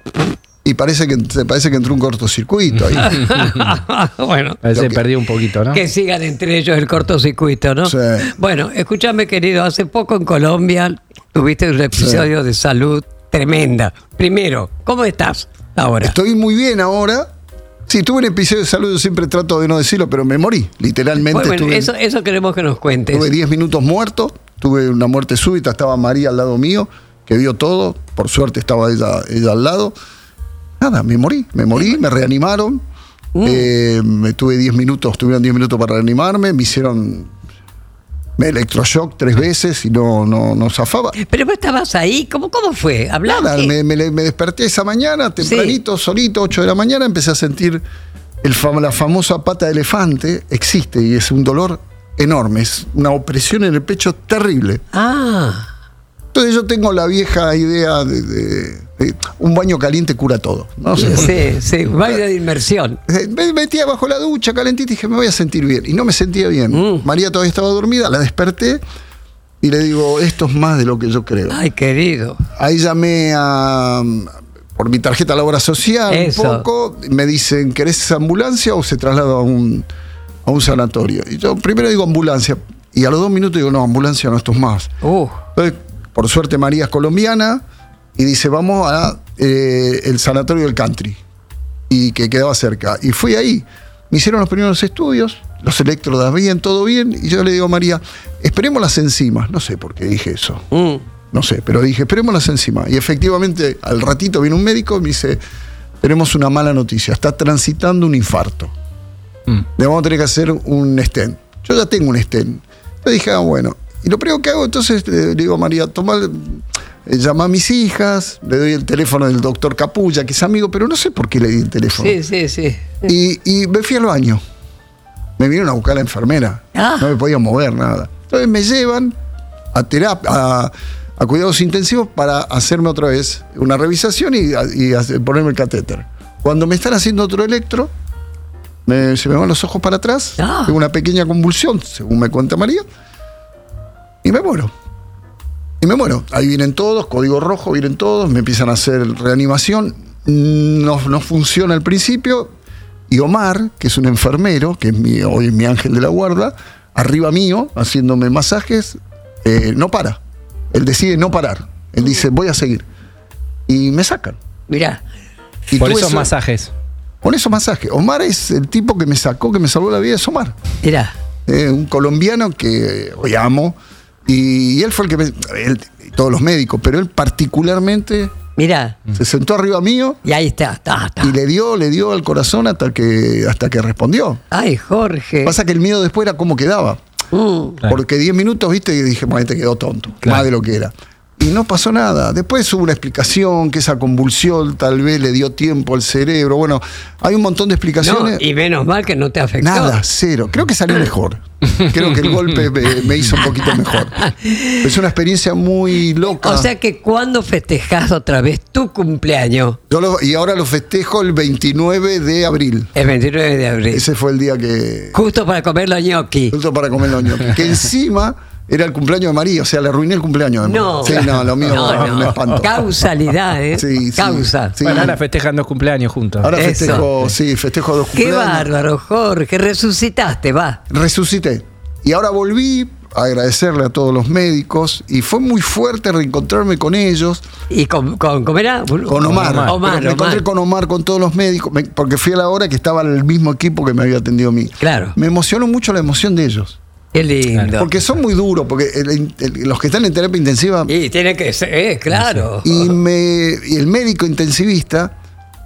Y parece que, se parece que entró un cortocircuito ahí. [laughs] bueno, A veces Lo que- perdí un poquito, ¿no? que sigan entre ellos el cortocircuito, ¿no? Sí. Bueno, escúchame, querido, hace poco en Colombia tuviste un episodio de salud tremenda. Primero, ¿cómo estás ahora? Estoy muy bien ahora. Sí, tuve un episodio de salud, yo siempre trato de no decirlo, pero me morí. Literalmente Bueno, bueno, estuve, eso, eso queremos que nos cuentes. tuve 10 minutos muerto, tuve una muerte súbita, estaba María al lado mío, que vio todo, por suerte estaba ella, ella al lado. Nada, me morí, me morí, me reanimaron. Mm. Eh, me tuve 10 minutos, tuvieron 10 minutos para reanimarme, me hicieron me electroshock tres veces y no, no, no zafaba. Pero vos estabas ahí, ¿cómo, cómo fue? ¿Hablaste? Nada, me, me- me desperté esa mañana, tempranito, solito, 8 de la mañana, empecé a sentir el la famosa pata de elefante, existe y es un dolor enorme, es una opresión en el pecho terrible. Ah, Entonces yo tengo la vieja idea de, un baño caliente cura todo. ¿no? sé. [laughs] sí, sí, baile de inmersión. Eh, Me metía bajo la ducha calentita y dije, me voy a sentir bien. Y no me sentía bien. Mm. María todavía estaba dormida, la desperté y le digo, esto es más de lo que yo creo. Ay, querido. Ahí llamé a, por mi tarjeta de la obra social Eso. un poco. Me dicen, ¿querés ambulancia o se traslada a un, a un sanatorio? Y yo primero digo ambulancia. Y a los dos minutos digo, no, ambulancia no, esto es más. Uh, Entonces, por suerte María es colombiana y dice, vamos a eh, el sanatorio del country. Y que quedaba cerca. Y fui ahí. Me hicieron los primeros estudios, los electrodas bien, todo bien. Y yo le digo a María, esperemos las enzimas. No sé por qué dije eso. mm. No sé, pero dije, esperémoslas encima. Y efectivamente, al ratito viene un médico y me dice, tenemos una mala noticia, está transitando un infarto. Mm. Le vamos a tener que hacer un stent. Yo ya tengo un stent. Yo dije, ah, bueno. Y lo primero que hago, entonces le, le digo a María, toma, eh, llama a mis hijas, le doy el teléfono del doctor Capulla, que es amigo, pero no sé por qué le di el teléfono. Sí, sí, sí. Y, y me fui al baño. Me vinieron a buscar la enfermera. Ah. No me podía mover nada. Entonces me llevan a terapia, a, a cuidados intensivos para hacerme otra vez una revisación y, y hacer- ponerme el catéter. Cuando me están haciendo otro electro, me- se me van los ojos para atrás, Ah. tengo una pequeña convulsión, según me cuenta María, y me muero. Y me muero. Ahí vienen todos, código rojo, vienen todos, me empiezan a hacer reanimación. No, no funciona al principio. Y Omar, que es un enfermero, que es mi, hoy es mi ángel de la guarda, arriba mío, haciéndome masajes, eh, no para. Él decide no parar. Él dice, voy a seguir. Y me sacan. Mirá, Y Por esos masajes. Por esos masajes. Omar es el tipo que me sacó, que me salvó la vida, es Omar. mirá. Eh, un colombiano que hoy amo. Y, y él fue el que me. él y todos los médicos, pero él particularmente Mirá. se sentó arriba mío Y ahí está, está, está. y le dio, le dio al corazón hasta que, hasta que respondió. Ay, Jorge. Pasa que el miedo después era cómo quedaba. Mm. Claro. Porque 10 minutos, viste, y dije, bueno, te quedó tonto, Claro. más de lo que era. Y no pasó nada. Después hubo una explicación que esa convulsión tal vez le dio tiempo al cerebro. Bueno, hay un montón de No, explicaciones. y menos mal que no te afectó. Nada, cero. Creo que salió mejor. Creo que el golpe me, me hizo un poquito mejor. [laughs] Es una experiencia muy loca. O sea que cuando festejás otra vez tu cumpleaños, Yo lo- y ahora lo festejo el 29 de abril. el 29 de abril, Ese fue el día que. justo para comer los ñoqui. Justo para comer los ñoquis. Que encima Era el cumpleaños de María, o sea, le arruiné el cumpleaños de María. No. Sí, no, lo mío No, es un no. espanto. Causalidad, ¿eh? Sí, sí, Causa. sí. Bueno, ahora festejan dos cumpleaños juntos. Ahora Eso. festejo, sí, festejo dos Qué cumpleaños. bárbaro, Jorge. Resucitaste, va. Resucité. Y ahora volví a agradecerle a todos los médicos y fue muy fuerte reencontrarme con ellos. ¿Y con, con cómo era? Con Omar. Omar, Pero me Omar. encontré con Omar, con todos los médicos, me- porque fui a la hora que estaba el mismo equipo que me había atendido a mí. Claro. Me emocionó mucho la emoción de ellos. Qué lindo. Porque son muy duros, porque el- el- los que están en terapia intensiva Y tiene que ser, eh, claro. y, me, y el médico intensivista,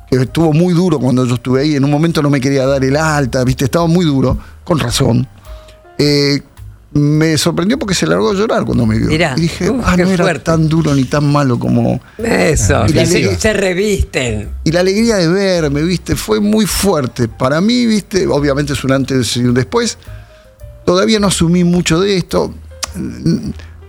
que estuvo muy duro cuando yo estuve ahí, en un momento no me quería dar el alta, viste, estaba muy duro, con razón. Eh, me sorprendió porque se largó a llorar cuando me vio. Mirá, y dije, uf, ah, no era fuerte. tan duro ni tan malo como. Eso. Y la se revisten. Y la alegría de verme, viste, fue muy fuerte. Para mí, viste, obviamente es un antes y un después. Todavía no asumí mucho de esto.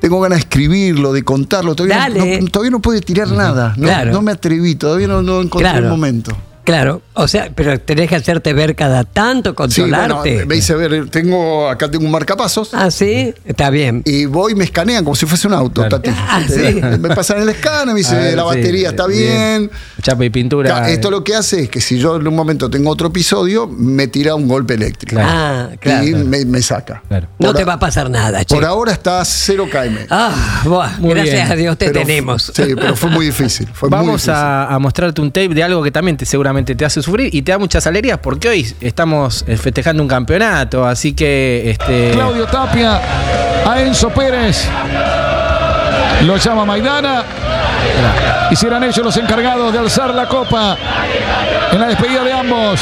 Tengo ganas de escribirlo, de contarlo. Todavía, Dale. no, todavía no pude tirar nada. No, Claro. no me atreví, todavía no, no encontré Claro. el momento. Claro. O sea, pero tenés que hacerte ver cada tanto, Sí, bueno, controlarte. me hice ver, tengo, acá tengo un marcapasos. ah, sí. Está bien. Y voy y me escanean como si fuese un auto, Claro. Tati. Ah, sí. Me pasan el escáner, me dice, A ver, la sí, batería está bien. Chapa y pintura. Ca- Esto lo que hace es que si yo en un momento tengo otro episodio, me tira un golpe eléctrico. Claro. Ah, claro. Y me, me saca. Claro. No te va a pasar nada, che. Por ahora está 0 km. Ah, buah, Muy gracias bien. a Dios te Pero- tenemos. Sí, pero fue muy difícil. Fue muy Vamos difícil. a, a mostrarte un tape de algo que también te, seguramente te hace sufrir y te da muchas alegrías porque hoy estamos eh, festejando un campeonato, así que este Claudio Tapia a Enzo Pérez. Lo llama Maidana. Y serán ellos los encargados de alzar la copa en la despedida de ambos.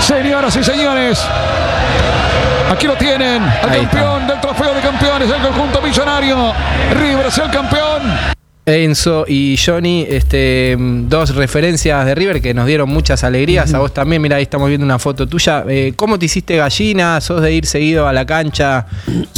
Señoras y señores, aquí lo tienen, al Ahí campeón del trofeo de campeones del conjunto millonario. River es el campeón. Enzo y Johnny, este, dos referencias de River que nos dieron muchas alegrías. A vos también, mira, ahí estamos viendo una foto tuya. Eh, ¿Cómo te hiciste gallina? ¿Sos de ir seguido a la cancha?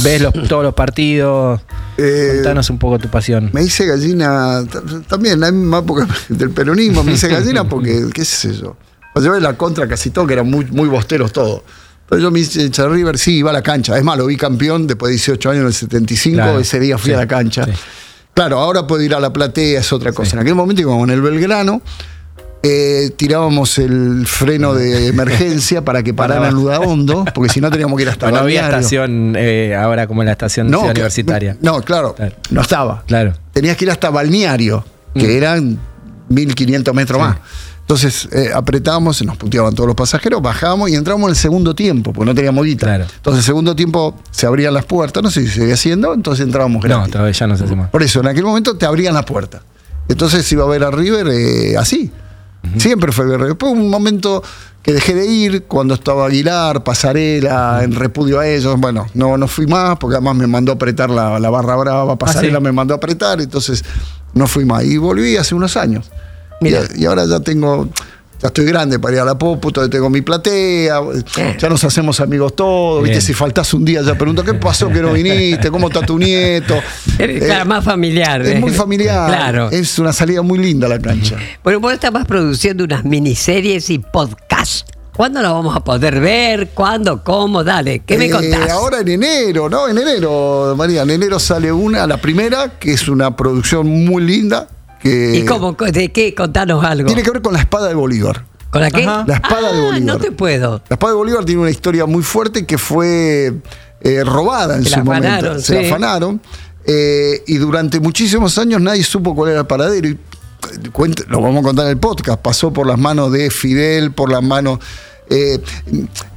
¿Ves los- todos los partidos? Eh, Contanos un poco tu pasión. Me hice gallina también en la misma época del peronismo. Me hice gallina porque, qué sé yo. Yo en la contra casi todo, que eran muy, muy bosteros todos. Pero yo me hice River, sí, iba a la cancha. Es más, lo vi campeón después de 18 años en el 75. Claro. Ese día fui Sí, a la cancha. sí. Claro, ahora puedo ir a la platea, es otra cosa. En aquel momento íbamos en el Belgrano. eh, tirábamos el freno de emergencia para que parara en Ludahondo, porque si no teníamos que ir hasta no había estación eh, ahora como en la estación No, que- universitaria. No, claro, Claro. no estaba. Claro. Tenías que ir hasta Balneario, que Mm. eran 1500 metros más. Entonces eh, apretábamos, nos puteaban todos los pasajeros, bajábamos y entramos en el segundo tiempo, porque no teníamos guita. Claro. Entonces, el segundo siempo se abrían las puertas, no sé si sigue haciendo, entonces entrábamos No, gratis. todavía ya no se hace más. Por eso, en aquel momento te abrían la puerta. Entonces iba a ver a River eh, así. Siempre fue River. Después un momento que dejé de ir cuando estaba Aguilar, Pasarela, en repudio a ellos. Bueno, no, no fui más porque además me mandó a apretar la, la barra brava. Pasarela sí. me mandó a apretar, entonces no fui más. Y volví hace unos años. Y, Mira. y ahora ya tengo. Ya estoy grande para ir a la todavía tengo mi platea, ya nos hacemos amigos todos, ¿viste? Bien. Si faltas un día ya pregunto, ¿qué pasó que no viniste? ¿Cómo está tu nieto? [laughs] Eh, claro, Eh, más familiar. es eh. muy familiar. Claro. Es una salida muy linda la cancha. Bueno, vos estabas produciendo unas miniseries y podcasts. ¿Cuándo la vamos a poder ver? ¿Cuándo? ¿Cómo? Dale, ¿qué me Eh, contás? ahora en enero, ¿no? En enero, María, en enero sale una, la primera, que es una producción muy linda. Que ¿Y cómo? ¿De qué? Contanos algo. Tiene que ver con la espada de Bolívar. ¿Con la qué? Ajá. La espada de Ah, Bolívar. No te puedo. La espada de Bolívar tiene una historia muy fuerte que fue eh, robada en Se su la momento. afanaron, Se la afanaron. eh, y durante muchísimos años nadie supo cuál era el paradero. Y, eh, cuente- lo vamos a contar en el podcast. Pasó por las manos de Fidel, por las manos. eh,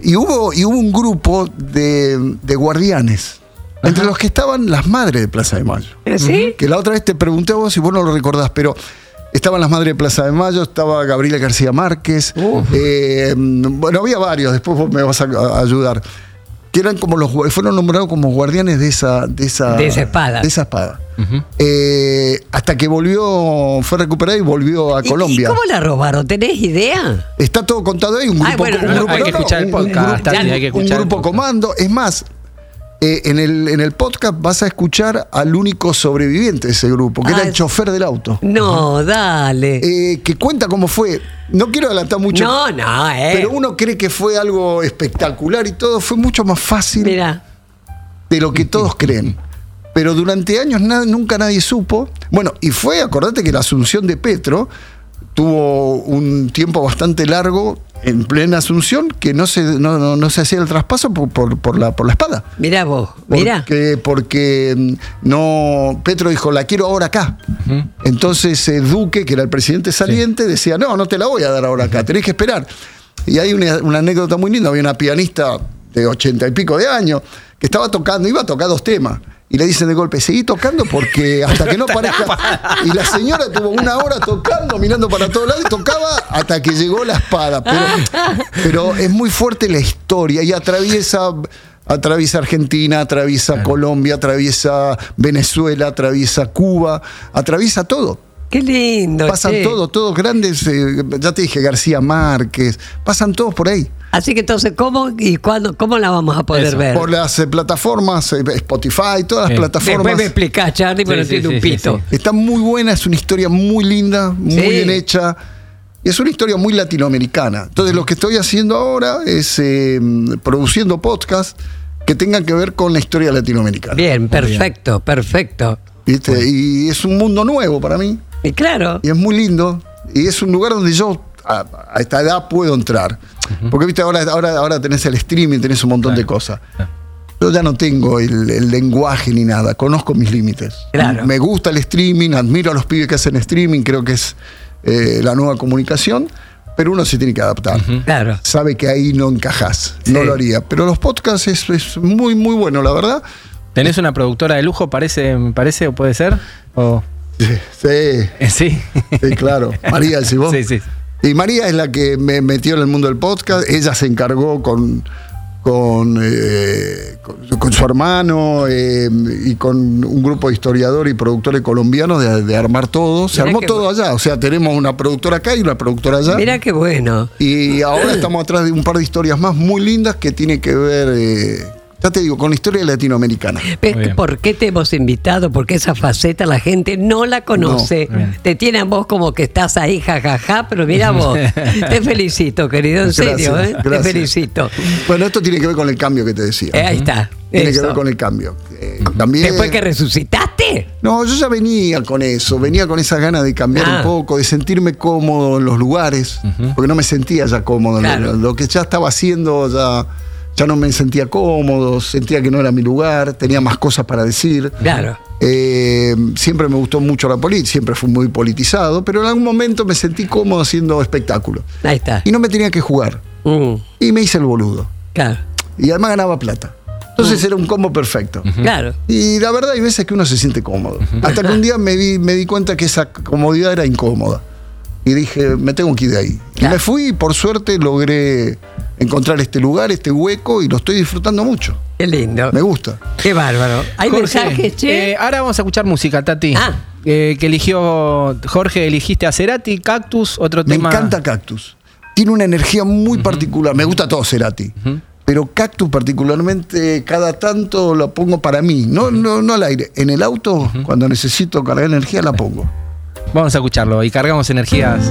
y, hubo, y hubo un grupo de, de guardianes. Entre los que estaban las madres de Plaza de Mayo. ¿Eh, ¿Sí? Que la otra vez te pregunté a vos y vos no lo recordás, pero estaban las madres de Plaza de Mayo, estaba Gabriela García Márquez, eh, bueno, había varios, después vos me vas a, a ayudar, que eran como los, fueron nombrados como guardianes de esa, de esa, De esa espada. de esa espada. Eh, hasta que volvió, fue recuperada y volvió a ¿Y- Colombia. ¿Y cómo la robaron? ¿Tenés idea? Está todo contado ahí, un grupo, Ay, bueno, un no, grupo- hay que escuchar el un- un podcast, un- hay que un escuchar el grupo comando. Es más, eh, en, el, en el podcast vas a escuchar al único sobreviviente de ese grupo, que Ah, era el es- chofer del auto. No, dale. eh, que cuenta cómo fue. No quiero adelantar mucho. no, no, eh. Pero uno cree que fue algo espectacular y todo. Fue mucho más fácil Mira. de lo que todos creen. pero durante años nunca nadie supo. Bueno, y fue, acordate que la asunción de Petro tuvo un tiempo bastante largo en plena asunción que no se, no, no- no se hacía el traspaso por, por- por la, por la espada. Mira vos, mira. Porque, porque mm, no, Petro dijo, la quiero ahora acá. Entonces eh, Duque, que era el presidente saliente, decía, no, no te la voy a dar ahora acá, tenés que esperar. Y hay una, una anécdota muy linda, había una pianista de ochenta y pico de años que estaba tocando, iba a tocar dos temas. Y le dicen de golpe, seguí tocando porque hasta que no [laughs] parezca. Y la señora tuvo una hora tocando, mirando para todos lados y tocaba hasta que llegó la espada. Pero, pero es muy fuerte la historia y atraviesa, atraviesa Argentina, atraviesa Colombia, atraviesa Venezuela, atraviesa Cuba, atraviesa todo. Qué lindo. Pasan che. todos, todos grandes, eh, ya te dije, García Márquez, pasan todos por ahí. Así que entonces, ¿cómo y cuándo, cómo la vamos a poder Eso, ver? Por las eh, plataformas, eh, Spotify, todas las Sí. plataformas. Después me explicás, Charlie, pero Sí, sí, entiendo un pito. sí. Está muy buena, es una historia muy linda, muy Sí. bien hecha. Y es una historia muy latinoamericana. Entonces, lo que estoy haciendo ahora es eh, produciendo podcasts que tengan que ver con la historia latinoamericana. Bien, perfecto, perfecto. ¿Viste? Y es un mundo nuevo para mí. Y claro, Y es muy lindo. Y es un lugar donde yo a, a esta edad puedo entrar. Porque viste, ahora, ahora, ahora tenés el streaming, tenés un montón de cosas. Yo ya no tengo el, el lenguaje ni nada, conozco mis límites. Claro. Me gusta el streaming, admiro a los pibes que hacen streaming, creo que es eh, la nueva comunicación, pero uno se tiene que adaptar. claro. Sabe que ahí no encajás, no lo haría. Pero los podcasts es, es muy, muy bueno, la verdad. ¿Tenés una productora de lujo, parece, parece, o puede ser? O- Sí, sí, sí. claro. María, vos. Sí, sí. Y María es la que me metió en el mundo del podcast. Ella se encargó con, con, eh, con, con su hermano eh, y con un grupo de historiadores y productores colombianos de, de armar todo. Se Mirá armó todo bueno. allá. O sea, tenemos una productora acá y una productora allá. Mira qué bueno. Y ahora estamos atrás de un par de historias más muy lindas que tienen que ver, eh, ya te digo, con la historia latinoamericana. ¿Ves Muy bien. ¿Por qué te hemos invitado? Porque esa faceta la gente no la conoce. No. Te tiene a vos como que estás ahí, jajaja, pero mira vos. [laughs] te felicito, querido, en serio, Gracias, ¿eh? Te felicito. Bueno, esto tiene que ver con el cambio que te decía. Eh, ahí está. Tiene que ver con el cambio. Eh, también, Después que resucitaste. No, yo ya venía con eso, venía con esa ganas de cambiar Ah. un poco, de sentirme cómodo en los lugares, porque no me sentía ya cómodo. en Claro. Lo, lo que ya estaba haciendo ya, ya no me sentía cómodo, sentía que no era mi lugar, tenía más cosas para decir. Claro. Eh, siempre me gustó mucho la política, siempre fui muy politizado, pero en algún momento me sentí cómodo haciendo espectáculo. Ahí está. Y no me tenía que jugar. Mm, Y me hice el boludo. claro. Y además ganaba plata. Entonces era un combo perfecto. Claro. Y la verdad hay veces que uno se siente cómodo. Hasta que un día me, vi- me di cuenta que esa comodidad era incómoda. Y dije, me tengo que ir de ahí. Y me fui y por suerte logré encontrar este lugar, este hueco y lo estoy disfrutando mucho. Qué lindo. Me gusta. Qué bárbaro. ¿Hay Jorge, mensajes, che? eh, ahora vamos a escuchar música, Tati. Ah. Eh, que eligió Jorge, eligiste a Cerati, Cactus, otro Me tema. encanta Cactus. Tiene una energía muy particular. Me gusta todo Cerati. Pero Cactus particularmente, cada tanto lo pongo para mí. No, no, no al aire. En el auto, cuando necesito cargar energía, la pongo. Vamos a escucharlo y cargamos energías.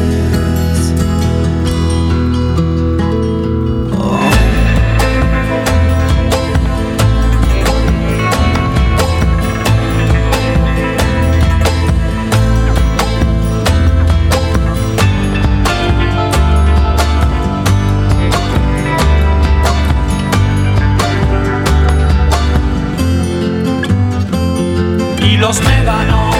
los me ganó.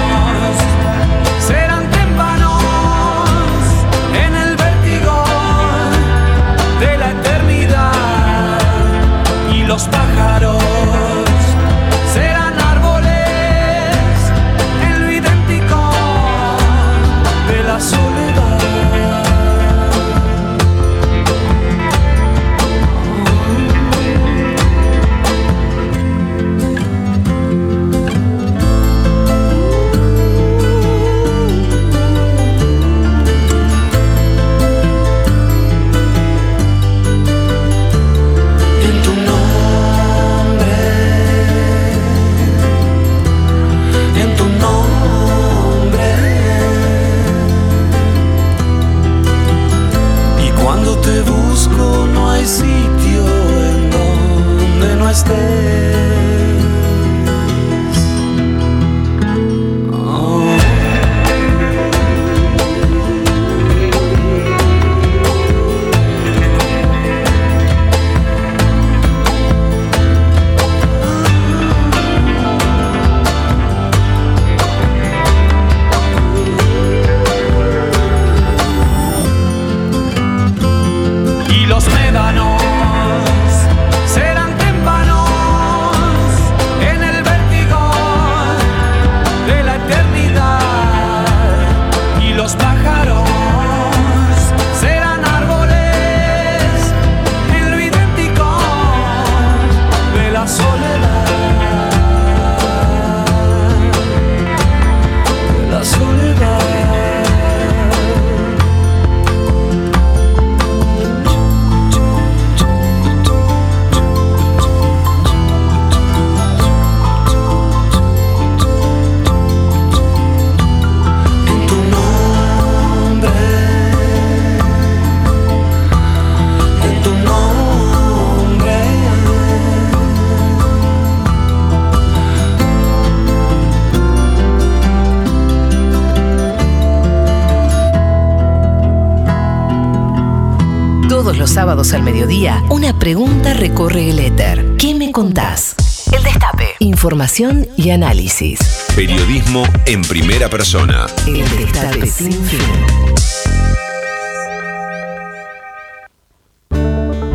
Pregunta recorre el éter. ¿Qué me contás? El Destape. Información y análisis. Periodismo en primera persona. El Destape sin fin.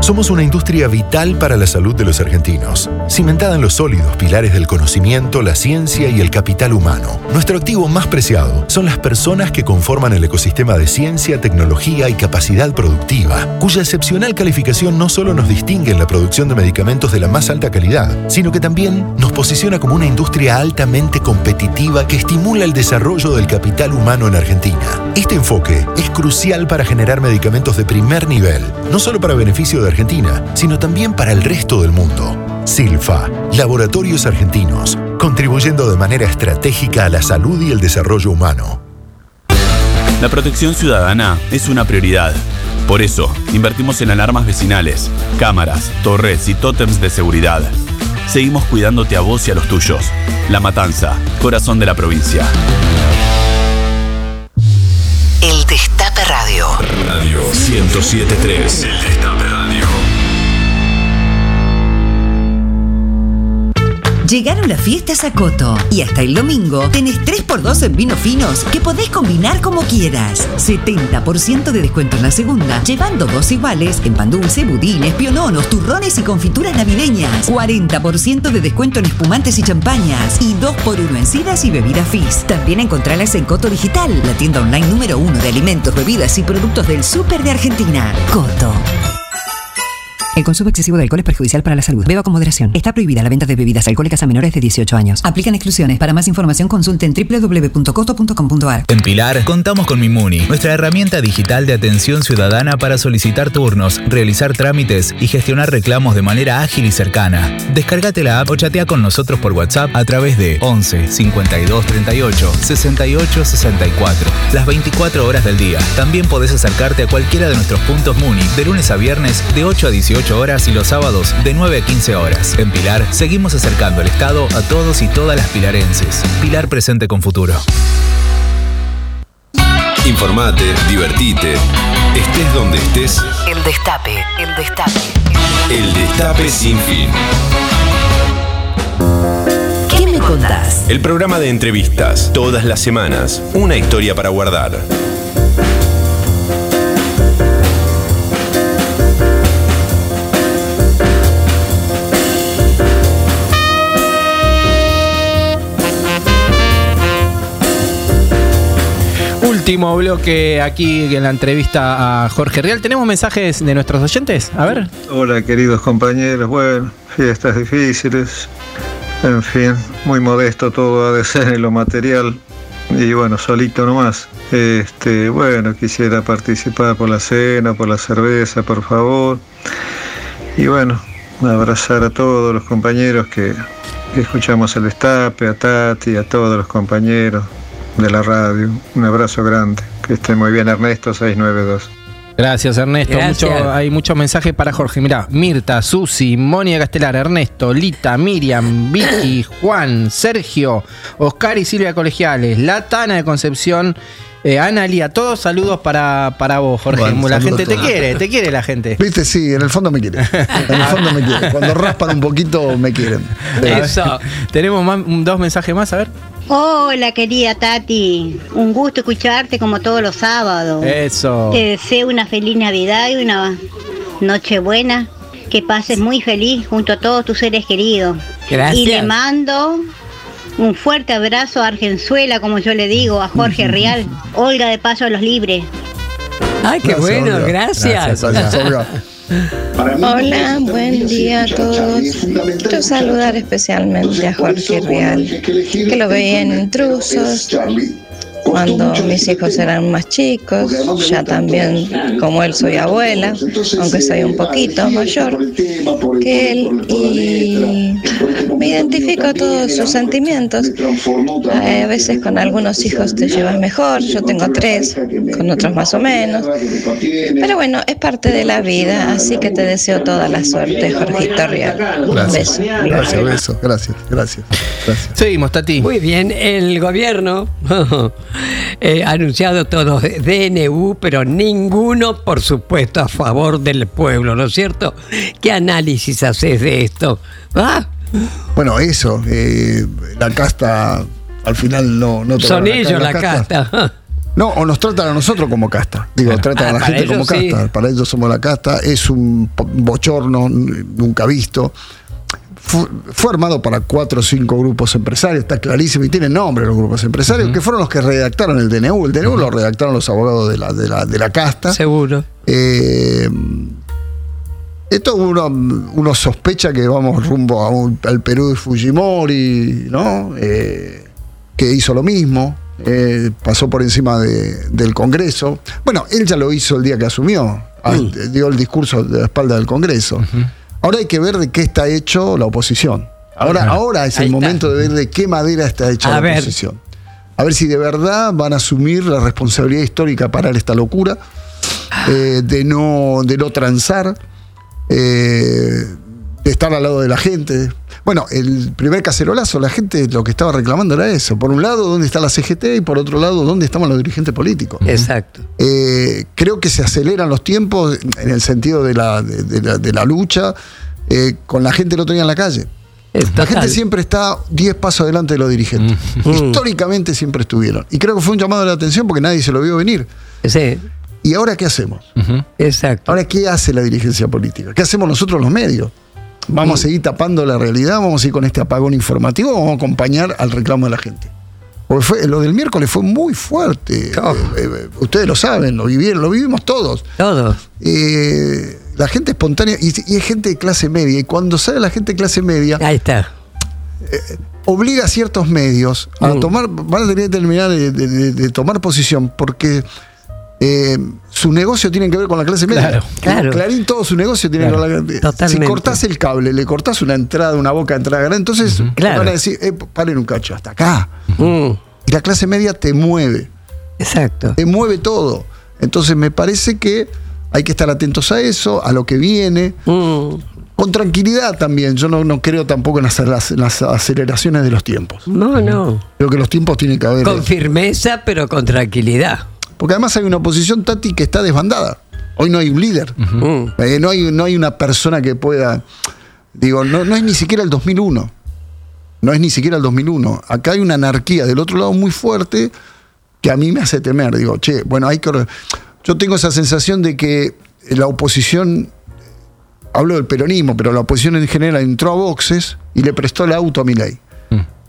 Somos una industria vital para la salud de los argentinos, cimentada en los sólidos pilares del conocimiento, la ciencia y el capital humano. Nuestro activo más preciado son las personas que conforman el ecosistema de ciencia, tecnología y capacidad productiva, cuya excepcional calificación no solo nos distingue en la producción de medicamentos de la más alta calidad, sino que también nos posiciona como una industria altamente competitiva que estimula el desarrollo del capital humano en Argentina. Este enfoque es crucial para generar medicamentos de primer nivel, no solo para beneficio de Argentina, sino también para el resto del mundo. Silfa, Laboratorios Argentinos, contribuyendo de manera estratégica a la salud y el desarrollo humano. La protección ciudadana es una prioridad. Por eso, invertimos en alarmas vecinales, cámaras, torres y tótems de seguridad. Seguimos cuidándote a vos y a los tuyos. La Matanza, corazón de la provincia. El Destape Radio. Radio 1073. Llegaron las fiestas a Coto y hasta el domingo tenés 3x2 en vinos finos que podés combinar como quieras. 70% de descuento en la segunda, llevando dos iguales en pan dulce, budines, piononos, turrones y confituras navideñas. 40% de descuento en espumantes y champañas y 2x1 en sidas y bebidas Fizz. También encontrarlas en Coto Digital, la tienda online número uno de alimentos, bebidas y productos del súper de Argentina. Coto. El consumo excesivo de alcohol es perjudicial para la salud. Beba con moderación. Está prohibida la venta de bebidas alcohólicas a menores de 18 años. Aplican exclusiones. Para más información consulten www.coto.com.ar. En Pilar contamos con Mimuni, nuestra herramienta digital de atención ciudadana para solicitar turnos, realizar trámites y gestionar reclamos de manera ágil y cercana. Descárgate la app o chatea con nosotros por WhatsApp a través de 11 52 38 68 64. Las 24 horas del día. También podés acercarte a cualquiera de nuestros puntos Muni de lunes a viernes de 8 a 18 horas y los sábados de 9 a 15 horas. En Pilar seguimos acercando el Estado a todos y todas las pilarenses. Pilar presente con futuro. Informate, divertite. Estés donde estés. El Destape. El Destape. El Destape sin fin. ¿Qué me me contás? El programa de entrevistas, todas las semanas, una historia para guardar. Último bloque aquí en la entrevista a Jorge Real. ¿Tenemos mensajes de nuestros oyentes? A ver. Hola queridos compañeros, bueno, fiestas difíciles, en fin, muy modesto todo ha de ser en lo material y bueno, solito nomás. Este, bueno, quisiera participar por la cena, por la cerveza, por favor. Y bueno, abrazar a todos los compañeros que, escuchamos el destape, a Tati, a todos los compañeros de la radio. Un abrazo grande. Que esté muy bien, Ernesto 692. Gracias, Ernesto. Gracias. Mucho- hay muchos mensajes para Jorge. Mirá, Mirta, Susi, Mónica Castelar, Ernesto, Lita, Miriam, [coughs] Vicky, Juan, Sergio, Oscar y Silvia Colegiales, La Tana de Concepción, eh, Ana Lía, todos saludos para, para vos, Jorge. Bueno, la gente te quiere, te quiere la gente. Viste, sí, en el fondo me quieren. En el fondo me quieren. Cuando raspan un poquito, me quieren. Eso. Tenemos más- dos mensajes más, a ver. Hola querida Tati, un gusto escucharte como todos los sábados. Eso. Te deseo una feliz Navidad y una noche buena, que pases muy feliz junto a todos tus seres queridos. Gracias. Y le mando un fuerte abrazo a Argenzuela, como yo le digo, a Jorge [laughs] Real, Olga de Paso a los Libres. Ay, qué Gracias, bueno, Olga. gracias. Gracias, Olga. [laughs] Hola, buen día a todos. Quiero saludar especialmente a Jorge Real, que lo veía en Intrusos cuando mis hijos eran más chicos. Ya también, como él, soy abuela, aunque soy un poquito mayor que él. Y me identifico todos sus sentimientos. Eh, A veces con algunos hijos te llevas mejor, yo tengo tres, con otros más o menos. Pero bueno, es parte de la vida, así que te deseo toda la suerte, Jorgito Real. Un Gracias. beso. Gracias, beso. Gracias, gracias. Gracias. Seguimos, Tati. Muy bien, el gobierno [laughs] eh, anunciado todos DNU, pero ninguno, por supuesto, a favor del pueblo, ¿no es cierto? ¿Qué análisis haces de esto? Ah, Bueno, eso, eh, la casta al final no, no son ellos la casta. No, o nos tratan a nosotros como casta. Digo, tratan Ah, a la para gente como sí. casta. Para ellos somos la casta. Es un bochorno nunca visto. Fu- Fue, armado para cuatro o cinco grupos empresarios, está clarísimo, y tienen nombre los grupos empresarios, que fueron los que redactaron el DNU. El DNU lo redactaron los abogados de la, de la, de la casta. Seguro. Eh, esto uno, uno sospecha que vamos rumbo a un- al Perú de Fujimori, ¿no? Eh, que hizo lo mismo, eh, pasó por encima de- del Congreso. Bueno, él ya lo hizo el día que asumió, ah, dio el discurso de la espalda del Congreso. Ahora hay que ver de qué está hecho la oposición. Ahora, Ajá. ahora es Ahí el está. momento de ver de qué madera está hecha A la ver. oposición. A ver si de verdad van a asumir la responsabilidad histórica para esta locura, eh, de, no, de no transar, eh, de estar al lado de la gente. Bueno, el primer cacerolazo, la gente lo que estaba reclamando era eso. Por un lado, ¿dónde está la CGT? Y por otro lado, ¿dónde estaban los dirigentes políticos? Exacto. Eh, creo que se aceleran los tiempos en el sentido de la, de, de la, de la lucha eh, con la gente el otro día en la calle. La gente siempre está 10 pasos adelante de los dirigentes. Históricamente siempre estuvieron. Y creo que fue un llamado de la atención porque nadie se lo vio venir. Sí. ¿Y ahora qué hacemos? Exacto. Ahora, ¿qué hace la dirigencia política? ¿Qué hacemos nosotros los medios? ¿Vamos a seguir tapando la realidad? ¿Vamos a ir con este apagón informativo? ¿O vamos a acompañar al reclamo de la gente? Porque fue, lo del miércoles fue muy fuerte. Eh, eh, ustedes lo saben, lo vivieron, lo vivimos todos. Todos. Eh, la gente espontánea, y, y es gente de clase media, y cuando sale la gente de clase media, Ahí está. obliga a ciertos medios a tomar, van a tener que terminar de, de- de- de tomar posición, porque eh, su negocio tiene que ver con la clase media. Claro, claro. Clarín, todo su negocio tiene Claro, que ver con la totalmente. Si cortás el cable, le cortás una entrada, una boca de entrada grande, entonces Claro. van a decir, eh, paren un cacho, hasta acá. Mm, Y la clase media te mueve. Exacto. Te mueve todo. Entonces me parece que hay que estar atentos a eso, a lo que viene. Mm. Con tranquilidad también. Yo no, no creo tampoco en las, las- las aceleraciones de los tiempos. No, no. Creo que los tiempos tienen que haber. Con firmeza, pero con tranquilidad. Porque además hay una oposición, Tati, que está desbandada. Hoy no hay un líder. Mm. Eh, no, hay, no hay una persona que pueda. Digo, no, no es ni siquiera el 2001. No es ni siquiera el 2001. Acá hay una anarquía del otro lado muy fuerte que a mí me hace temer. Digo, che, bueno, hay que... Yo tengo esa sensación de que la oposición, hablo del peronismo, pero la oposición en general entró a boxes y le prestó el auto a Milei.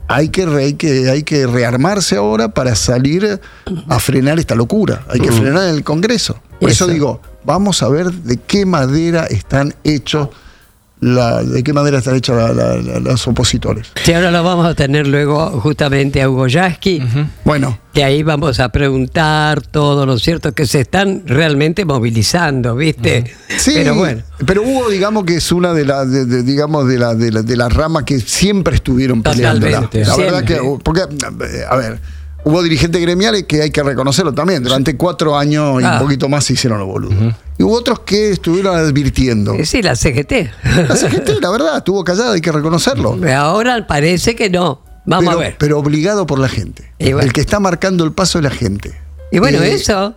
Hay que, hay, que, hay que rearmarse ahora para salir a frenar esta locura. Hay que frenar el Congreso. Por eso, Eso. digo, vamos a ver de qué madera están hechos la, de qué madera están hechos la- la- la- los opositores. Sí, ahora lo vamos a tener luego justamente a Hugo Yasky. Bueno. Que ahí vamos a preguntar todo, ¿no es cierto? Que se están realmente movilizando, ¿viste? Sí, Pero bueno. pero Hugo, digamos que es una de las, de, de- digamos, de la, de la, de la rama que siempre estuvieron peleando. La, Totalmente, la verdad que, porque, a ver, hubo dirigentes gremiales que hay que reconocerlo también. Durante cuatro años y Ah. un poquito más se hicieron los boludos. Y hubo otros que estuvieron advirtiendo. Eh, Sí, la CGT. La CGT, la verdad, estuvo callada, hay que reconocerlo. Ahora parece que no. Vamos pero, a ver. Pero obligado por la gente. Bueno. El que está marcando el paso es la gente. Y bueno, Eh, eso.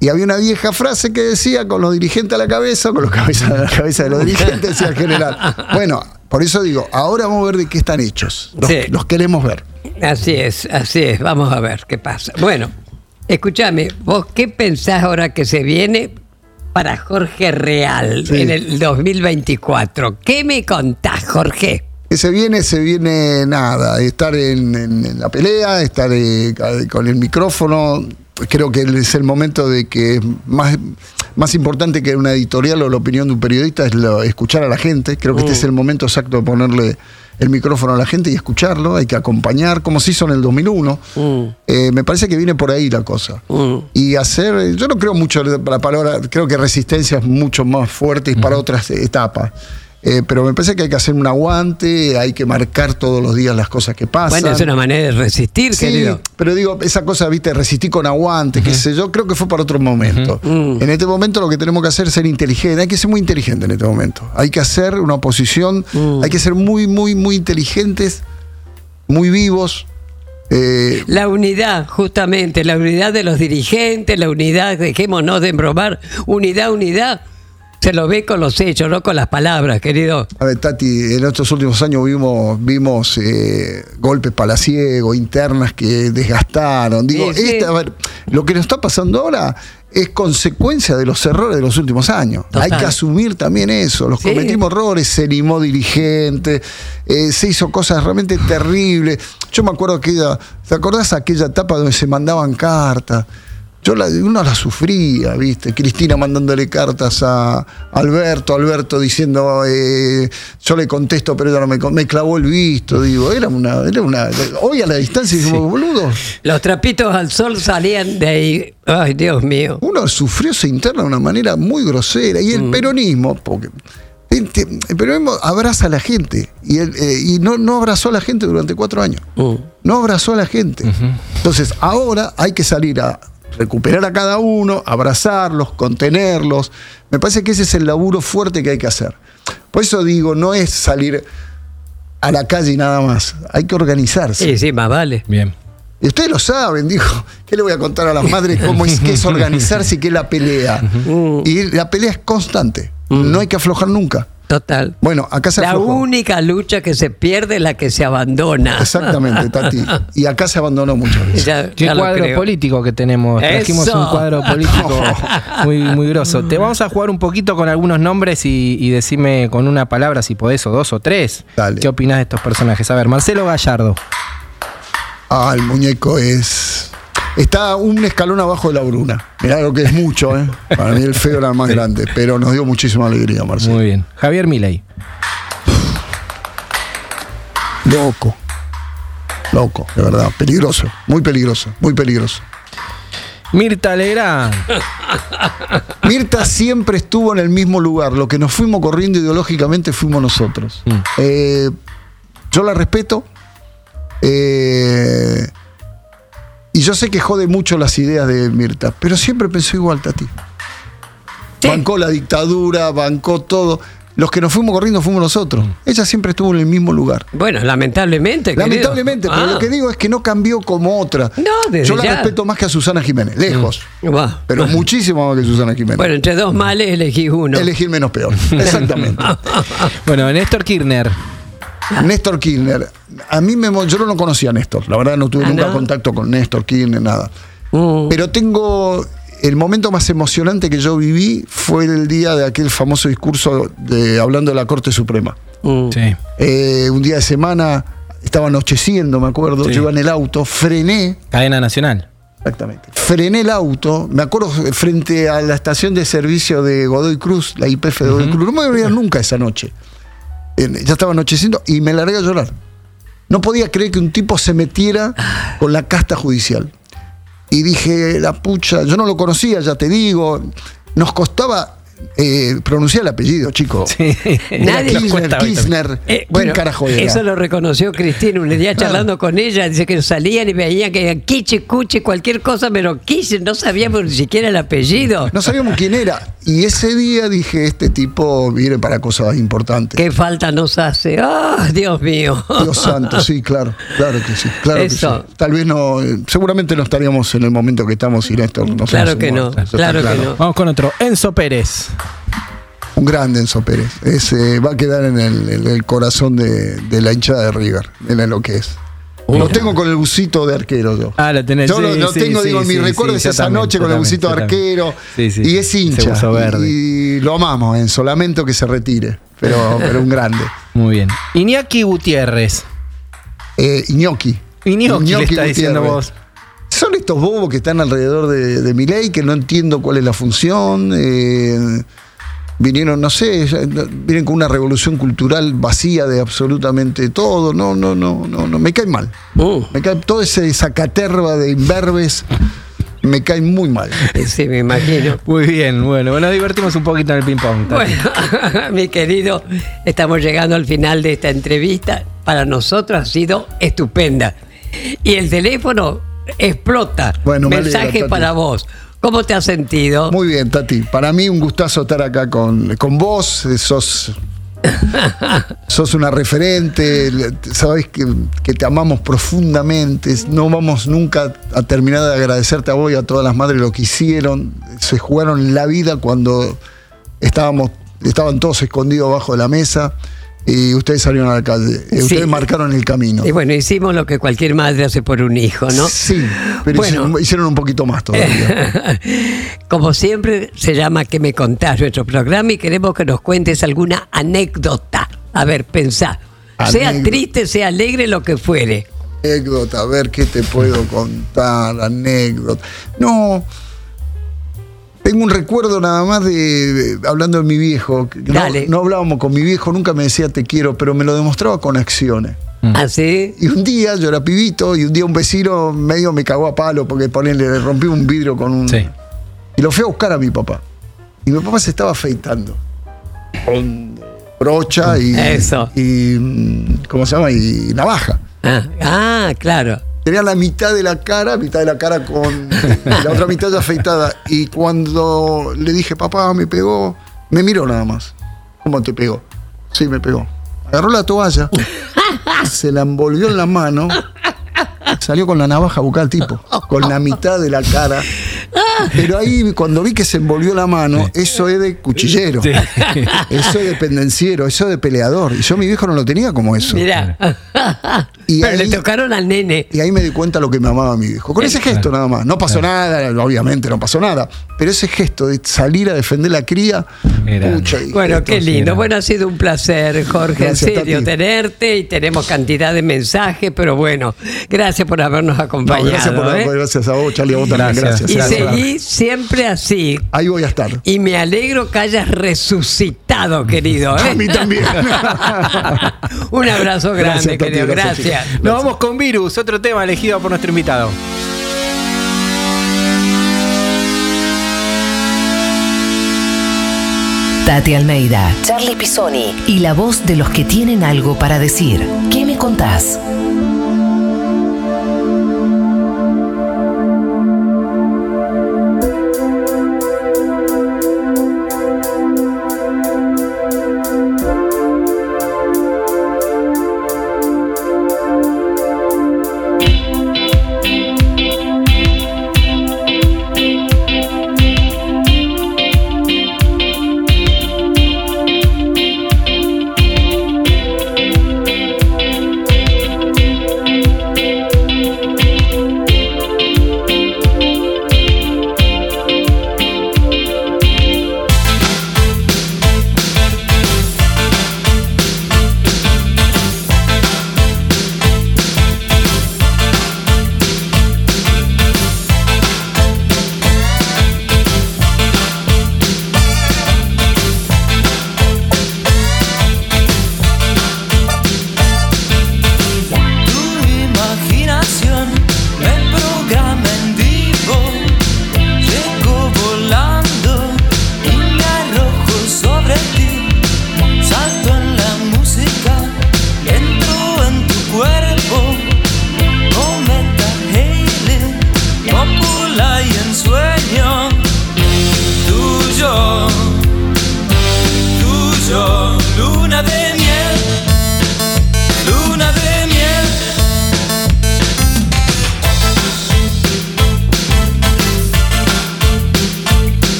Y había una vieja frase que decía con los dirigentes a la cabeza, con los cabezas [laughs] a la cabeza de los dirigentes, decía el general. [laughs] Bueno, por eso digo, ahora vamos a ver de qué están hechos. Los, Sí. los queremos ver. Así es, así es. Vamos a ver qué pasa. Bueno, escúchame, ¿vos qué pensás ahora que se viene para Jorge Real Sí. en el 2024? ¿Qué me contás, Jorge? Que se viene, se viene nada, estar en, en- en la pelea, estar eh, con el micrófono. Creo que es el momento de que es más, más importante que una editorial o la opinión de un periodista es lo- escuchar a la gente. Creo que este Mm. es el momento exacto de ponerle el micrófono a la gente y escucharlo. Hay que acompañar, como se hizo en el 2001. Eh, me parece que viene por ahí la cosa. Y hacer, eh, yo no creo mucho la palabra, creo que resistencia es mucho más fuerte y para otras etapas. Eh, pero me parece que hay que hacer un aguante, hay que marcar todos los días las cosas que pasan. Bueno, es una manera de resistir, Sí, querido. pero digo, esa cosa, viste, resistir con aguante, qué sé yo, creo que fue para otro momento. Mm. En este momento lo que tenemos que hacer es ser inteligente, hay que ser muy inteligente en este momento. Hay que hacer una oposición, Mm. hay que ser muy, muy, muy inteligentes, muy vivos. eh, La unidad, justamente, la unidad de los dirigentes, la unidad, dejémonos de embromar, unidad, unidad. Se lo ve con los hechos, no con las palabras, querido. A ver, Tati, en estos últimos años vimos, vimos eh, golpes palaciegos, internas que desgastaron. Digo, Sí, sí. esta- a ver, lo que nos está pasando ahora es consecuencia de los errores de los últimos años. Total. Hay que asumir también eso. Los Sí. cometimos errores, se limó dirigente, eh, se hizo cosas realmente terribles. Yo me acuerdo aquella, ¿te acordás aquella etapa donde se mandaban cartas? Yo la, uno la sufría, ¿viste? Cristina mandándole cartas a Alberto, Alberto diciendo, eh, yo le contesto, pero ella no me, clavó el visto, digo, era una, era una. Hoy a la distancia decimos, boludo. Los trapitos al sol salían de ahí. Ay, Dios mío. Uno sufrió esa interna de una manera muy grosera. Y el Mm. peronismo, porque el peronismo abraza a la gente. Y, el, eh, y no, no abrazó a la gente durante cuatro años. Mm. No abrazó a la gente. Entonces, ahora hay que salir a recuperar a cada uno, abrazarlos, contenerlos. Me parece que ese es el laburo fuerte que hay que hacer. Por eso digo, no es salir a la calle y nada más. Hay que organizarse. Sí, sí, más vale. Bien. Y ustedes lo saben, dijo. ¿Qué le voy a contar a las madres cómo es que es [laughs] organizarse y qué es la pelea? Y la pelea es constante. No hay que aflojar nunca. Total. Bueno, acá se La aflojó. única lucha que se pierde es la que se abandona. Exactamente, [laughs] Tati. Y acá se abandonó muchas veces. Ya- Qué ya cuadro creo. político que tenemos. Trajimos Eso. un cuadro político [laughs] muy, muy grosso. Te vamos a jugar un poquito con algunos nombres y, y decime con una palabra, si podés, o dos o tres. ¿Qué opinás de estos personajes? A ver, Marcelo Gallardo. Ah, el muñeco es. Está un escalón abajo de la Bruna. Mirá lo que es mucho, ¿eh? Para mí el feo era el más grande, pero nos dio muchísima alegría, Marcelo. Muy bien. Javier Milei. Loco. Loco, de verdad. Peligroso. Muy peligroso. Muy peligroso. Mirta Legrand. [laughs] Mirta siempre estuvo en el mismo lugar. Lo que nos fuimos corriendo ideológicamente fuimos nosotros. Eh, yo la respeto. eh, y yo sé que jode mucho las ideas de Mirta, pero siempre pensó igual, Tati. Bancó la dictadura, bancó todo. Los que nos fuimos corriendo fuimos nosotros. Ella siempre estuvo en el mismo lugar. Bueno, lamentablemente. querido. Lamentablemente, pero Ah. lo que digo es que no cambió como otra. No, desde Yo la ya. respeto más que a Susana Jiménez, lejos. Va. Pero muchísimo más que Susana Jiménez. Bueno, entre dos males elegí uno. Elegir menos peor. Exactamente. [laughs] Bueno, Néstor Kirchner. Néstor Kirchner. A mí me, yo no lo conocía a Néstor. La verdad no tuve Ah, nunca ¿no? contacto con Néstor Kirchner, nada. Mm. Pero tengo el momento más emocionante que yo viví fue el día de aquel famoso discurso de hablando de la Corte Suprema. Mm. Sí. Eh, un día de semana estaba anocheciendo, me acuerdo. Sí. Yo iba en el auto, frené. Cadena nacional. Exactamente. Frené el auto, me acuerdo frente a la estación de servicio de Godoy Cruz, la IPF de Godoy Cruz. No me voy a olvidar nunca esa noche. Ya estaba anocheciendo y me largué a llorar. No podía creer que un tipo se metiera con la casta judicial. Y dije, la pucha, yo no lo conocía, ya te digo. Nos costaba eh, pronunciar el apellido, chico. Era Nadie- Kirchner, Kirchner. Eh, ¿Quién bueno, carajo era? eso lo reconoció Cristina un día charlando con ella, dice que salían y veían que era Kiche, Cuche, cualquier cosa, pero Kiche no sabíamos ni siquiera el apellido. No sabíamos quién era. Y ese día dije, este tipo viene para cosas importantes. ¿Qué falta nos hace? ¡Ah, Dios mío! Dios santo, sí, claro, claro que sí, claro Eso. que sí. Tal vez no, seguramente no estaríamos en el momento que estamos sin esto. no Claro que no, claro que no. Vamos con otro. Enzo Pérez. Un grande Enzo Pérez. Ese va a quedar en el, en el corazón de, de la hinchada de River, en lo que es. Lo tengo con el busito de arquero yo. Ah, lo tenés. Yo lo, sí, lo sí, tengo, sí, digo, mi recuerdo es esa también, noche con el busito de arquero. Y es hincha. verde. Y lo amamos, Enzo. Lamento que se retire, pero, [laughs] pero un grande. Muy bien. Iñaki Gutiérrez. Eh, Iñoki. Iñoki, le está diciendo Gutiérrez. vos. Son estos bobos que están alrededor de, de mi ley, que no entiendo cuál es la función. eh, vinieron, no sé, vienen con una revolución cultural vacía de absolutamente todo. No, no, no, no, no. Me cae mal. Uh. Me cae toda esa, caterva de imberbes. Me cae muy mal. [laughs] Sí, me imagino. Muy bien, bueno, nos divertimos un poquito en el ping-pong. Bueno, [laughs] mi querido, estamos llegando al final de esta entrevista. Para nosotros ha sido estupenda. Y el teléfono explota. Bueno, Mensaje para vos. ¿Cómo te has sentido? Muy bien, Tati. Para mí un gustazo estar acá con, con vos. eh, Sos, [laughs] sos una referente. Sabés que, que te amamos profundamente. No vamos nunca a terminar de agradecerte a vos y a todas las madres lo que hicieron. Se jugaron la vida cuando estábamos, estaban todos escondidos abajo de la mesa. Y ustedes salieron a la calle. Eh, Sí. Ustedes marcaron el camino. Y bueno, hicimos lo que cualquier madre hace por un hijo, ¿no? Sí, pero Bueno. hicieron, hicieron un poquito más todavía. [laughs] Como siempre, se llama ¿Qué me contás? nuestro programa y queremos que nos cuentes alguna anécdota. A ver, pensá. Sea triste, sea alegre, lo que fuere. anécdota, a ver qué te puedo contar, anécdota. No, tengo un recuerdo nada más de, de- hablando de mi viejo. No, Dale. no hablábamos con mi viejo, nunca me decía te quiero, pero me lo demostraba con acciones. ¿Así? Y un día, yo era pibito, y un día un vecino medio me cagó a palo porque ponele, le rompí un vidrio con un. Sí. Y lo fui a buscar a mi papá. Y mi papá se estaba afeitando. Con brocha y. Eso. Y. mm, ¿Cómo se llama? Y navaja. Ah, ah, claro. Tenía la mitad de la cara, mitad de la cara con [laughs] la otra mitad ya afeitada. Y cuando le dije, papá, me pegó, me miró nada más. ¿Cómo te pegó? Sí, me pegó. Agarró la toalla, [laughs] se la envolvió en la mano, salió con la navaja a buscar al tipo, con la mitad de la cara. Pero ahí, cuando vi que se envolvió la mano, eso es de cuchillero. Sí. Eso es de pendenciero, eso es de peleador. Y yo mi viejo no lo tenía como eso. Mira. Y Pero ahí- le tocaron al nene. y ahí me di cuenta lo que me amaba mi viejo. Con ese gesto nada más. No pasó nada, obviamente no pasó nada. Pero ese gesto de salir a defender la cría. pucha, y Bueno, esto qué lindo. Bueno, ha sido un placer, Jorge, Gracias, en serio, tenerte y tenemos cantidad de mensajes, pero bueno, gracias por habernos No, acompañado. gracias, por, ¿eh? gracias a vos, Charlie, a vos también. Gracias. Y siempre así. Ahí voy a estar. Y me alegro que hayas resucitado, querido. ¿eh? A mí también. [laughs] Un abrazo grande, Gracias, querido. gracias, Gracias. Nos vamos con Virus, otro tema elegido por nuestro invitado. Tati Almeida, Charlie Pisoni y la voz de los que tienen algo para decir. ¿Qué me contás?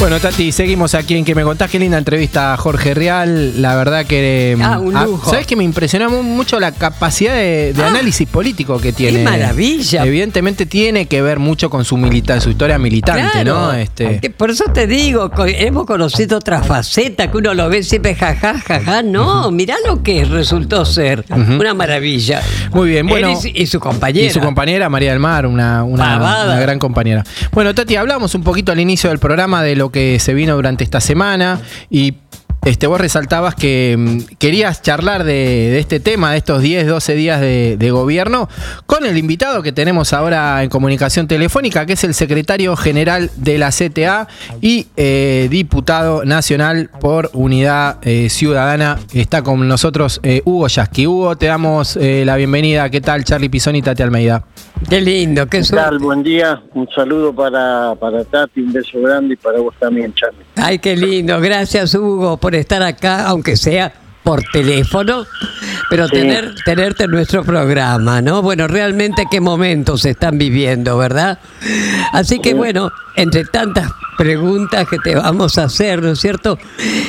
Bueno, Tati, seguimos aquí en que me contás qué linda entrevista a Jorge Real. La verdad que. Ah, un ah, lujo. ¿Sabes que me impresionó mu- mucho la capacidad de, de Ah, análisis político que tiene? maravilla. Evidentemente tiene que ver mucho con su milita su historia militante, Claro. ¿no? Este, Por eso te digo, hemos conocido otra faceta que uno lo ve siempre jaja, jaja. No, mirá lo que resultó ser. Una maravilla. Muy bien, bueno. Él y, su- y su compañera. Y su compañera María del Mar, una, una gran compañera. Bueno, Tati, hablamos un poquito al inicio del programa de lo que se vino durante esta semana y este, vos resaltabas que mm, querías charlar de, este tema, de estos 10, 12 días de, gobierno, con el invitado que tenemos ahora en comunicación telefónica, que es el secretario general de la CTA y eh, diputado nacional por Unidad eh, Ciudadana. Está con nosotros eh, Hugo Yasky. Hugo, te damos la bienvenida. ¿Qué tal, Charlie Pisoni y Tati Almeida? Qué lindo, qué ¿Qué tal? Buen día. Un saludo para, para Tati, un beso grande y para vos también, Charlie. Ay, qué lindo. Gracias, Hugo, por estar acá, aunque sea por teléfono, pero Sí. tener, tenerte en nuestro programa, ¿no? Bueno, realmente qué momentos se están viviendo, ¿verdad? Así que bueno, entre tantas preguntas que te vamos a hacer, ¿no es cierto?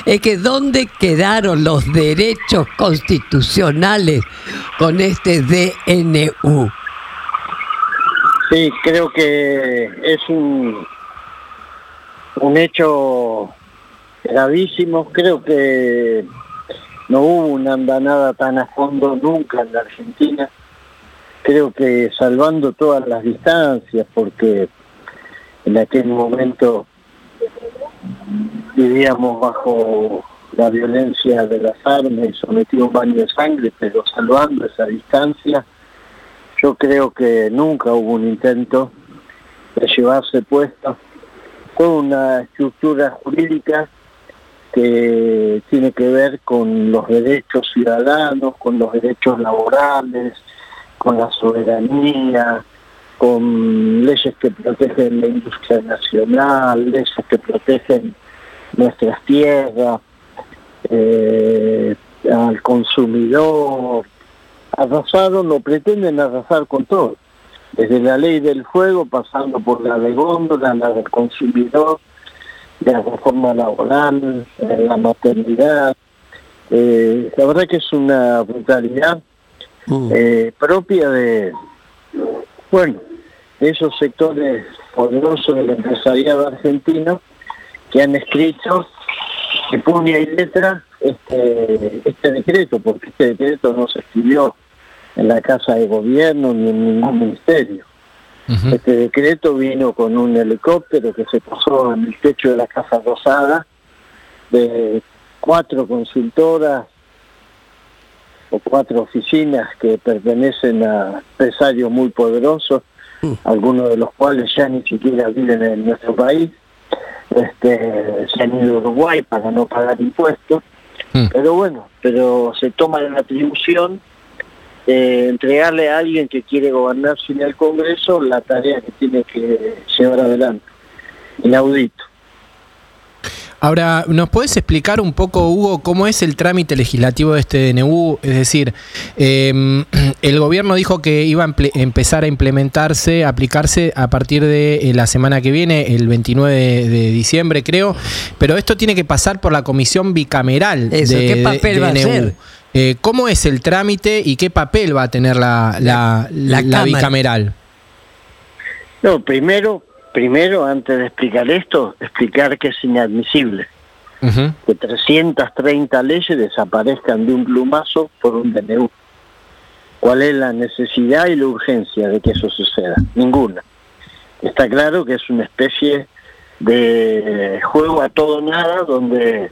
Es que ¿dónde quedaron los derechos constitucionales con este DNU? Sí, creo que es un, un hecho gravísimo. Creo que no hubo una andanada tan a fondo nunca en la Argentina. Creo que salvando todas las distancias, porque en aquel momento vivíamos bajo la violencia de las armas y sometido a un baño de sangre, pero salvando esa distancia, yo creo que nunca hubo un intento de llevarse puesto toda una estructura jurídica que tiene que ver con los derechos ciudadanos, con los derechos laborales, con la soberanía, con leyes que protegen la industria nacional, leyes que protegen nuestras tierras, eh, al consumidor. Arrasaron o pretenden arrasar con todo, desde la ley del fuego, pasando por la de góndola, la del consumidor, de la reforma laboral, la maternidad. Eh, la verdad que es una brutalidad eh, propia de, bueno, de esos sectores poderosos del empresariado argentino que han escrito de puña y letra este, este decreto, porque este decreto no se escribió en la Casa de Gobierno ni en ningún ministerio. Este decreto vino con un helicóptero que se posó en el techo de la Casa Rosada, de cuatro consultoras o cuatro oficinas que pertenecen a empresarios muy poderosos, algunos de los cuales ya ni siquiera viven en nuestro país, este, se han ido a Uruguay para no pagar impuestos, pero bueno, pero se toma la atribución de entregarle a alguien que quiere gobernar sin el Congreso la tarea que tiene que llevar adelante. Inaudito. Ahora, ¿nos puedes explicar un poco, Hugo, cómo es el trámite legislativo de este DNU? Es decir, eh, [clears throat] el gobierno dijo que iba a empezar a implementarse, a aplicarse a partir de eh, la semana que viene, el 29 de, de diciembre, creo, pero esto tiene que pasar por la comisión bicameral Eso, de, ¿qué papel de va a DNU. ser? Eh, ¿Cómo es el trámite y qué papel va a tener la, la, La- la la Cámara. bicameral? No, primero, primero, antes de explicar esto, explicar que es inadmisible que 330 leyes desaparezcan de un plumazo por un DNU. ¿Cuál es la necesidad y la urgencia de que eso suceda? Ninguna. Está claro que es una especie de juego a todo nada donde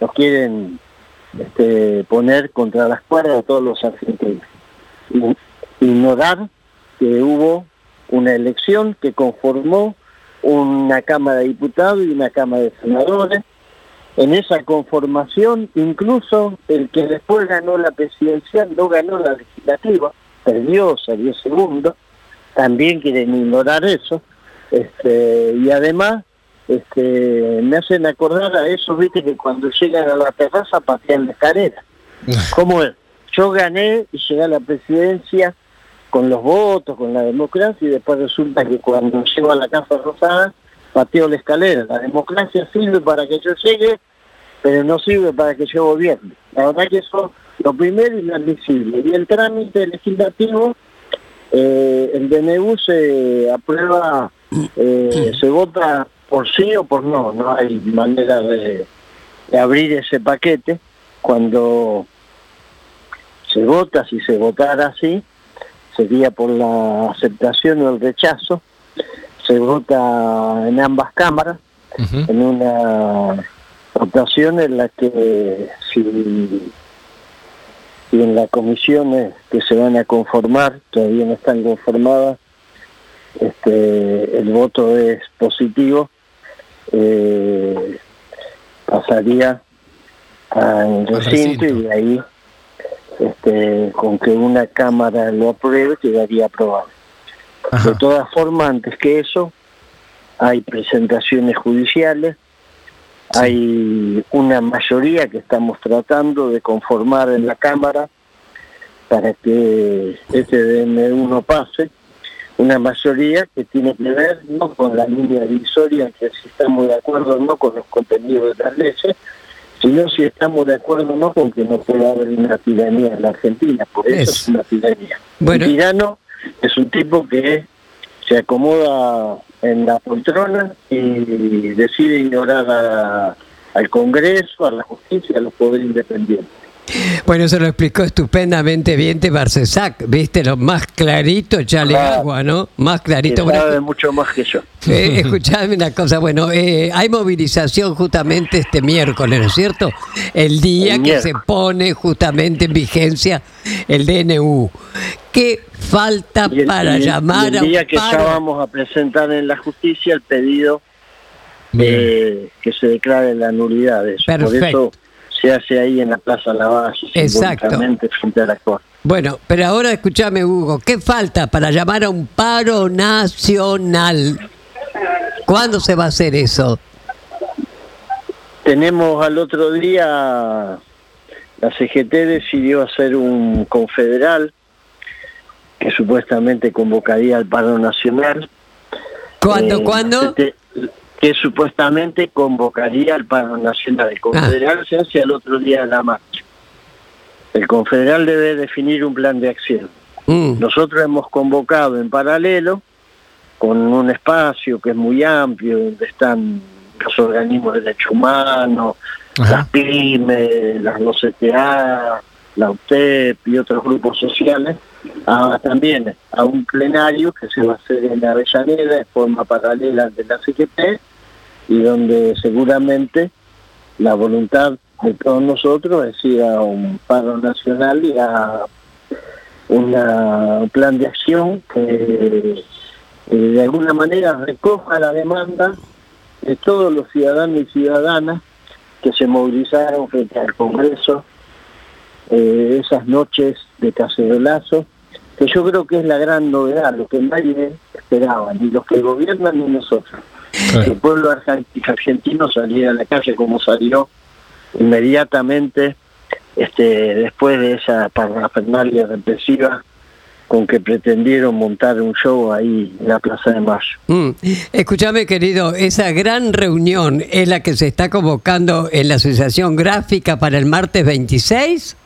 nos quieren este, poner contra las cuerdas a todos los argentinos. Y- Ignorar que hubo una elección que conformó una Cámara de Diputados y una Cámara de Senadores. En esa conformación, incluso el que después ganó la presidencial no ganó la legislativa, perdió, salió segundo, también quieren ignorar eso. Este, y además este, me hacen acordar a eso, viste, que cuando llegan a la terraza patean la escalera. [laughs] ¿Cómo es? Yo gané y llegué a la presidencia con los votos, con la democracia, y después resulta que cuando llego a la Casa Rosada, pateo la escalera. La democracia sirve para que yo llegue, pero no sirve para que yo gobierne. La verdad que eso lo primero inadmisible. Y el trámite legislativo, eh, el DNU se aprueba, eh, se vota por sí o por no, no hay manera de, de abrir ese paquete. Cuando se vota, si se votara así, sería por la aceptación o el rechazo. Se vota en ambas cámaras, en una votación en la que si, si en las comisiones que se van a conformar, todavía no están conformadas, este, el voto es positivo, eh, pasaría al recinto y de ahí este, con que una cámara lo apruebe quedaría aprobado. De todas formas, antes que eso, hay presentaciones judiciales, hay una mayoría que estamos tratando de conformar en la Cámara para que este DNU no pase, una mayoría que tiene que ver no con la línea divisoria, que si estamos de acuerdo o no con los contenidos de las leyes, sino si estamos de acuerdo o no con que no puede haber una tiranía en la Argentina, por eso es, una tiranía. Bueno. Un tirano es un tipo que se acomoda en la poltrona y decide ignorar a- al Congreso, a la justicia, a los poderes independientes. Bueno, eso lo explicó estupendamente bien de Barcesac, viste, lo más clarito, echale Claro. agua, ¿no? Más clarito. Que Bueno, sabe mucho más que yo. eh, escuchadme una cosa, bueno, eh, hay movilización justamente este miércoles, ¿no es cierto? El día El que se pone justamente en vigencia el DNU. ¿Qué falta el- para el- llamar a el día que ya vamos a presentar en la justicia el pedido de que se declare la nulidad de eso. Por Perfecto. eso se hace ahí en la Plaza Lavalle, Exacto. simbólicamente frente a la corte. Bueno, pero ahora escúchame, Hugo, ¿qué falta para llamar a un paro nacional? ¿Cuándo se va a hacer eso? Tenemos al otro día, la CGT decidió hacer un confederal que supuestamente convocaría al paro nacional. ¿Cuándo, Eh, cuándo? Que supuestamente convocaría al paro nacional. El confederal se hace al otro día de la marcha. El confederal debe definir un plan de acción. Mm. Nosotros hemos convocado en paralelo con un espacio que es muy amplio, donde están los organismos de derechos humanos, las pymes, las 12TA, la UTEP y otros grupos sociales, a- también a un plenario que se va a hacer en Avellaneda de forma paralela de la CGT y donde seguramente la voluntad de todos nosotros es ir a un paro nacional y a un plan de acción que de alguna manera recoja la demanda de todos los ciudadanos y ciudadanas que se movilizaron frente al Congreso eh, esas noches de cacerolazo, que yo creo que es la gran novedad, lo que nadie esperaba, ni los que gobiernan ni nosotros. Que el pueblo argen- argentino saliera a la calle como salió inmediatamente este, después de esa parafernalia represiva con que pretendieron montar un show ahí en la Plaza de Mayo. Mm. Escúchame, querido, esa gran reunión es la que se está convocando en la Asociación Gráfica para el martes 26.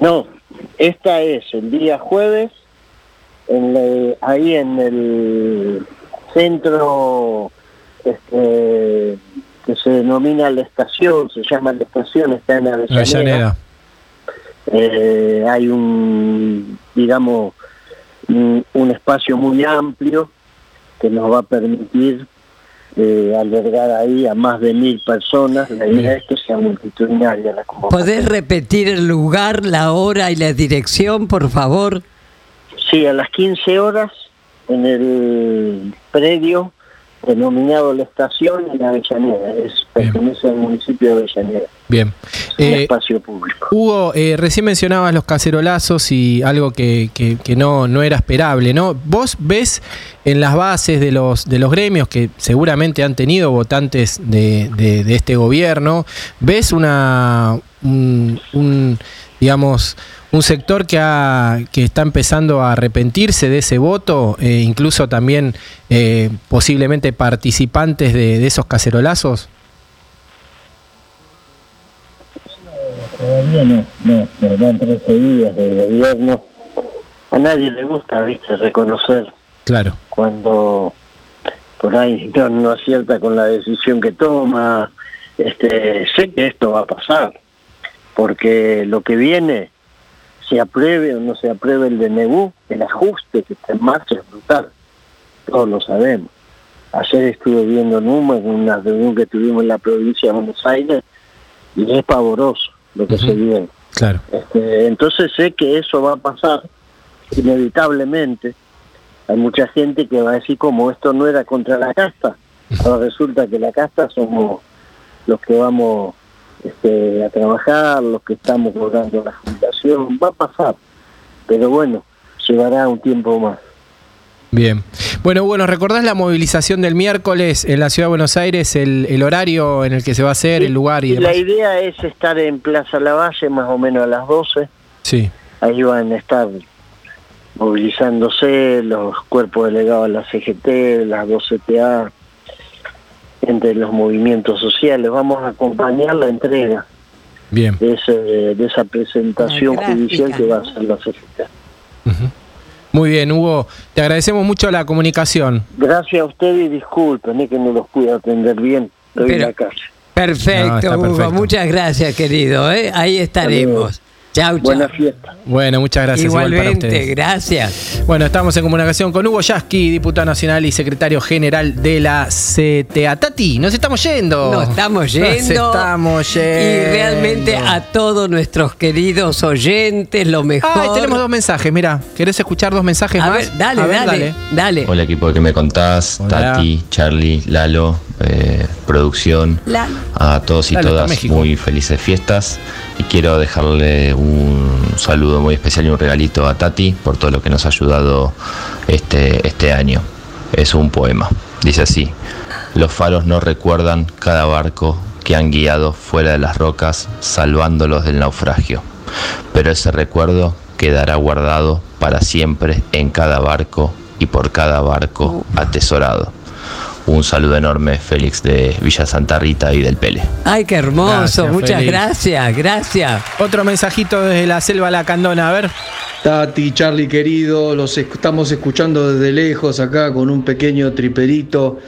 No, esta es el día jueves, en la- ahí en el centro este, que se denomina la estación, se llama la estación, está en Avellaneda. Avellaneda. Eh, hay un, digamos, un, un espacio muy amplio que nos va a permitir eh, albergar ahí a más de mil personas. La idea es que sea multitudinaria la. ¿Podés repetir el lugar, la hora y la dirección, por favor? Sí, a las 15 horas en el predio denominado La Estación en Avellaneda. Es, pertenece al municipio de Avellaneda. Bien. un Eh, espacio público. Hugo, eh, recién mencionabas los cacerolazos y algo que, que- que no, no era esperable, ¿no? ¿Vos ves en las bases de los, de los gremios que seguramente han tenido votantes de, de- de este gobierno, ves una un, un, digamos un sector que ha, que está empezando a arrepentirse de ese voto, eh, incluso también eh, posiblemente participantes de, de esos cacerolazos? Todavía no, no, nos dan 13 días de gobierno. A nadie le gusta, viste, reconocer Claro. cuando por ahí no, no acierta con la decisión que toma. Este, sé que esto va a pasar, porque lo que viene, se apruebe o no se apruebe el DNU, el ajuste que está en marcha es brutal. Todos lo sabemos. Ayer estuve viendo números en una reunión que tuvimos en la provincia de Buenos Aires y es pavoroso lo que se viene. Claro. Este, entonces sé que eso va a pasar inevitablemente. Hay mucha gente que va a decir como esto no era contra la casta. Ahora resulta que la casta somos los que vamos este, a trabajar, los que estamos logrando la jubilación. Va a pasar. Pero bueno, llevará un tiempo más. Bien. Bueno, bueno, ¿recordás la movilización del miércoles en la ciudad de Buenos Aires, el, el horario en el que se va a hacer, el lugar y Y la idea es estar en Plaza Lavalle más o menos a las 12. Sí. Ahí van a estar movilizándose los cuerpos delegados de la CGT, las 12TA, entre los movimientos sociales. Vamos a acompañar la entrega Bien. de, ese, de esa presentación gráfica, judicial que va a hacer la CGT. Muy bien, Hugo. Te agradecemos mucho la comunicación. Gracias a usted y disculpen eh, que no los pude atender bien. Estoy en Pero- la calle. Perfecto, No, Hugo. perfecto. Muchas gracias, querido. ¿eh? Ahí estaremos. Chau, chau. Buena fiesta. Bueno, muchas gracias. igual para Igualmente, gracias. Bueno, estamos en comunicación con Hugo Yasky, diputado nacional y secretario general de la CTA. Tati, nos estamos yendo. Nos estamos Nos yendo. estamos yendo. Y realmente a todos nuestros queridos oyentes, lo mejor. Ay, tenemos dos mensajes, mira. ¿Querés escuchar dos mensajes A más? ver, dale, A ver, dale, dale. Hola equipo de que me contás, Hola. Tati, Charlie, Lalo, eh, producción, a todos y todas muy felices fiestas. Y quiero dejarle un saludo muy especial y un regalito a Tati por todo lo que nos ha ayudado este, este año. Es un poema, dice así, los faros no recuerdan cada barco que han guiado fuera de las rocas salvándolos del naufragio, pero ese recuerdo quedará guardado para siempre en cada barco y por cada barco atesorado. Un saludo enorme, Félix de Villa Santa Rita y del Pele. Ay, qué hermoso. Gracias, Muchas Félix. gracias, gracias. Otro mensajito desde la selva lacandona, a ver. Tati, Charlie querido, los estamos escuchando desde lejos acá con un pequeño triperito.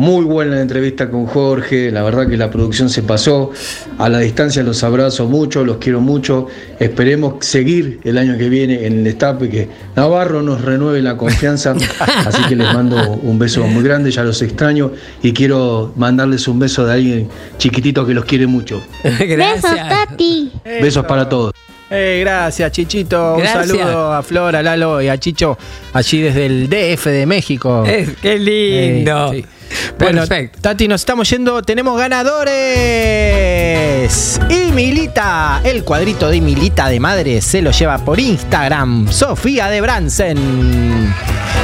Muy buena la entrevista con Jorge, la verdad que la producción se pasó. A la distancia los abrazo mucho, los quiero mucho. Esperemos seguir el año que viene en el destape, que Navarro nos renueve la confianza. [laughs] Así que les mando un beso muy grande, ya los extraño y quiero mandarles un beso de alguien chiquitito que los quiere mucho. [laughs] Gracias. Tati. Besos para todos. Eh, gracias, Chichito. Gracias. Un saludo a Flor, a Lalo y a Chicho, allí desde el DF de México. Qué lindo. Eh, sí. Bueno, Perfecto. Tati, nos estamos yendo. Tenemos ganadores. Y Milita, el cuadrito de Milita de madre se lo lleva por Instagram. Sofía de Bransen.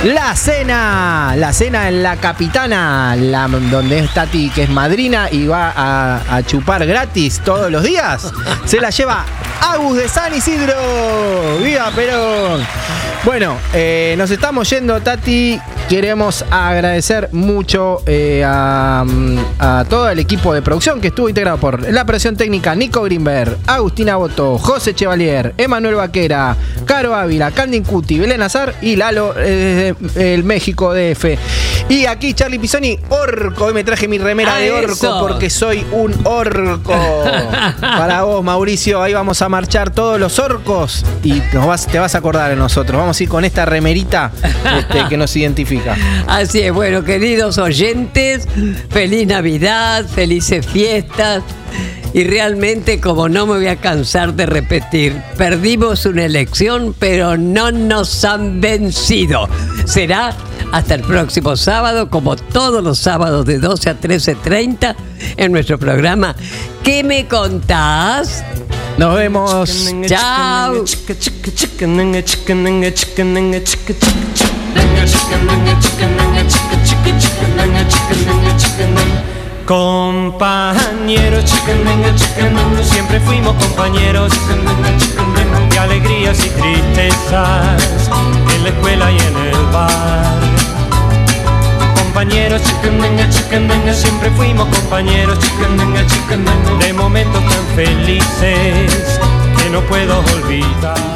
La cena, la cena en la capitana, la, donde es Tati, que es madrina y va a, a chupar gratis todos los días. Se la lleva Agus de San Isidro. ¡Viva Perón! Bueno, eh, nos estamos yendo, Tati. Queremos agradecer mucho eh, a, a todo el equipo de producción que estuvo integrado por la operación técnica Nico Greenberg, Agustina Boto, José Chevalier, Emanuel Vaquera, Caro Ávila, Candin Cuti, Belén Azar y Lalo eh, desde el México DF. Y aquí Charlie Pisoni, orco. Hoy me traje mi remera Ah, de orco eso. porque soy un orco. [laughs] Para vos, Mauricio, ahí vamos a marchar todos los orcos y nos vas, te vas a acordar de nosotros. Vamos a ir con esta remerita este, que nos identifica. [laughs] Así es, bueno, queridos oyentes, feliz Navidad, felices fiestas. Y realmente, como no me voy a cansar de repetir, perdimos una elección, pero no nos han vencido. Será hasta el próximo sábado, como todos los sábados de 12 a 13.30, en nuestro programa ¿Qué me contás? Nos vemos. Chao. Compañeros, siempre fuimos compañeros. De alegrías y tristezas. En la escuela y en el bar. Compañeros, siempre fuimos compañeros. De momentos tan felices que no puedo olvidar.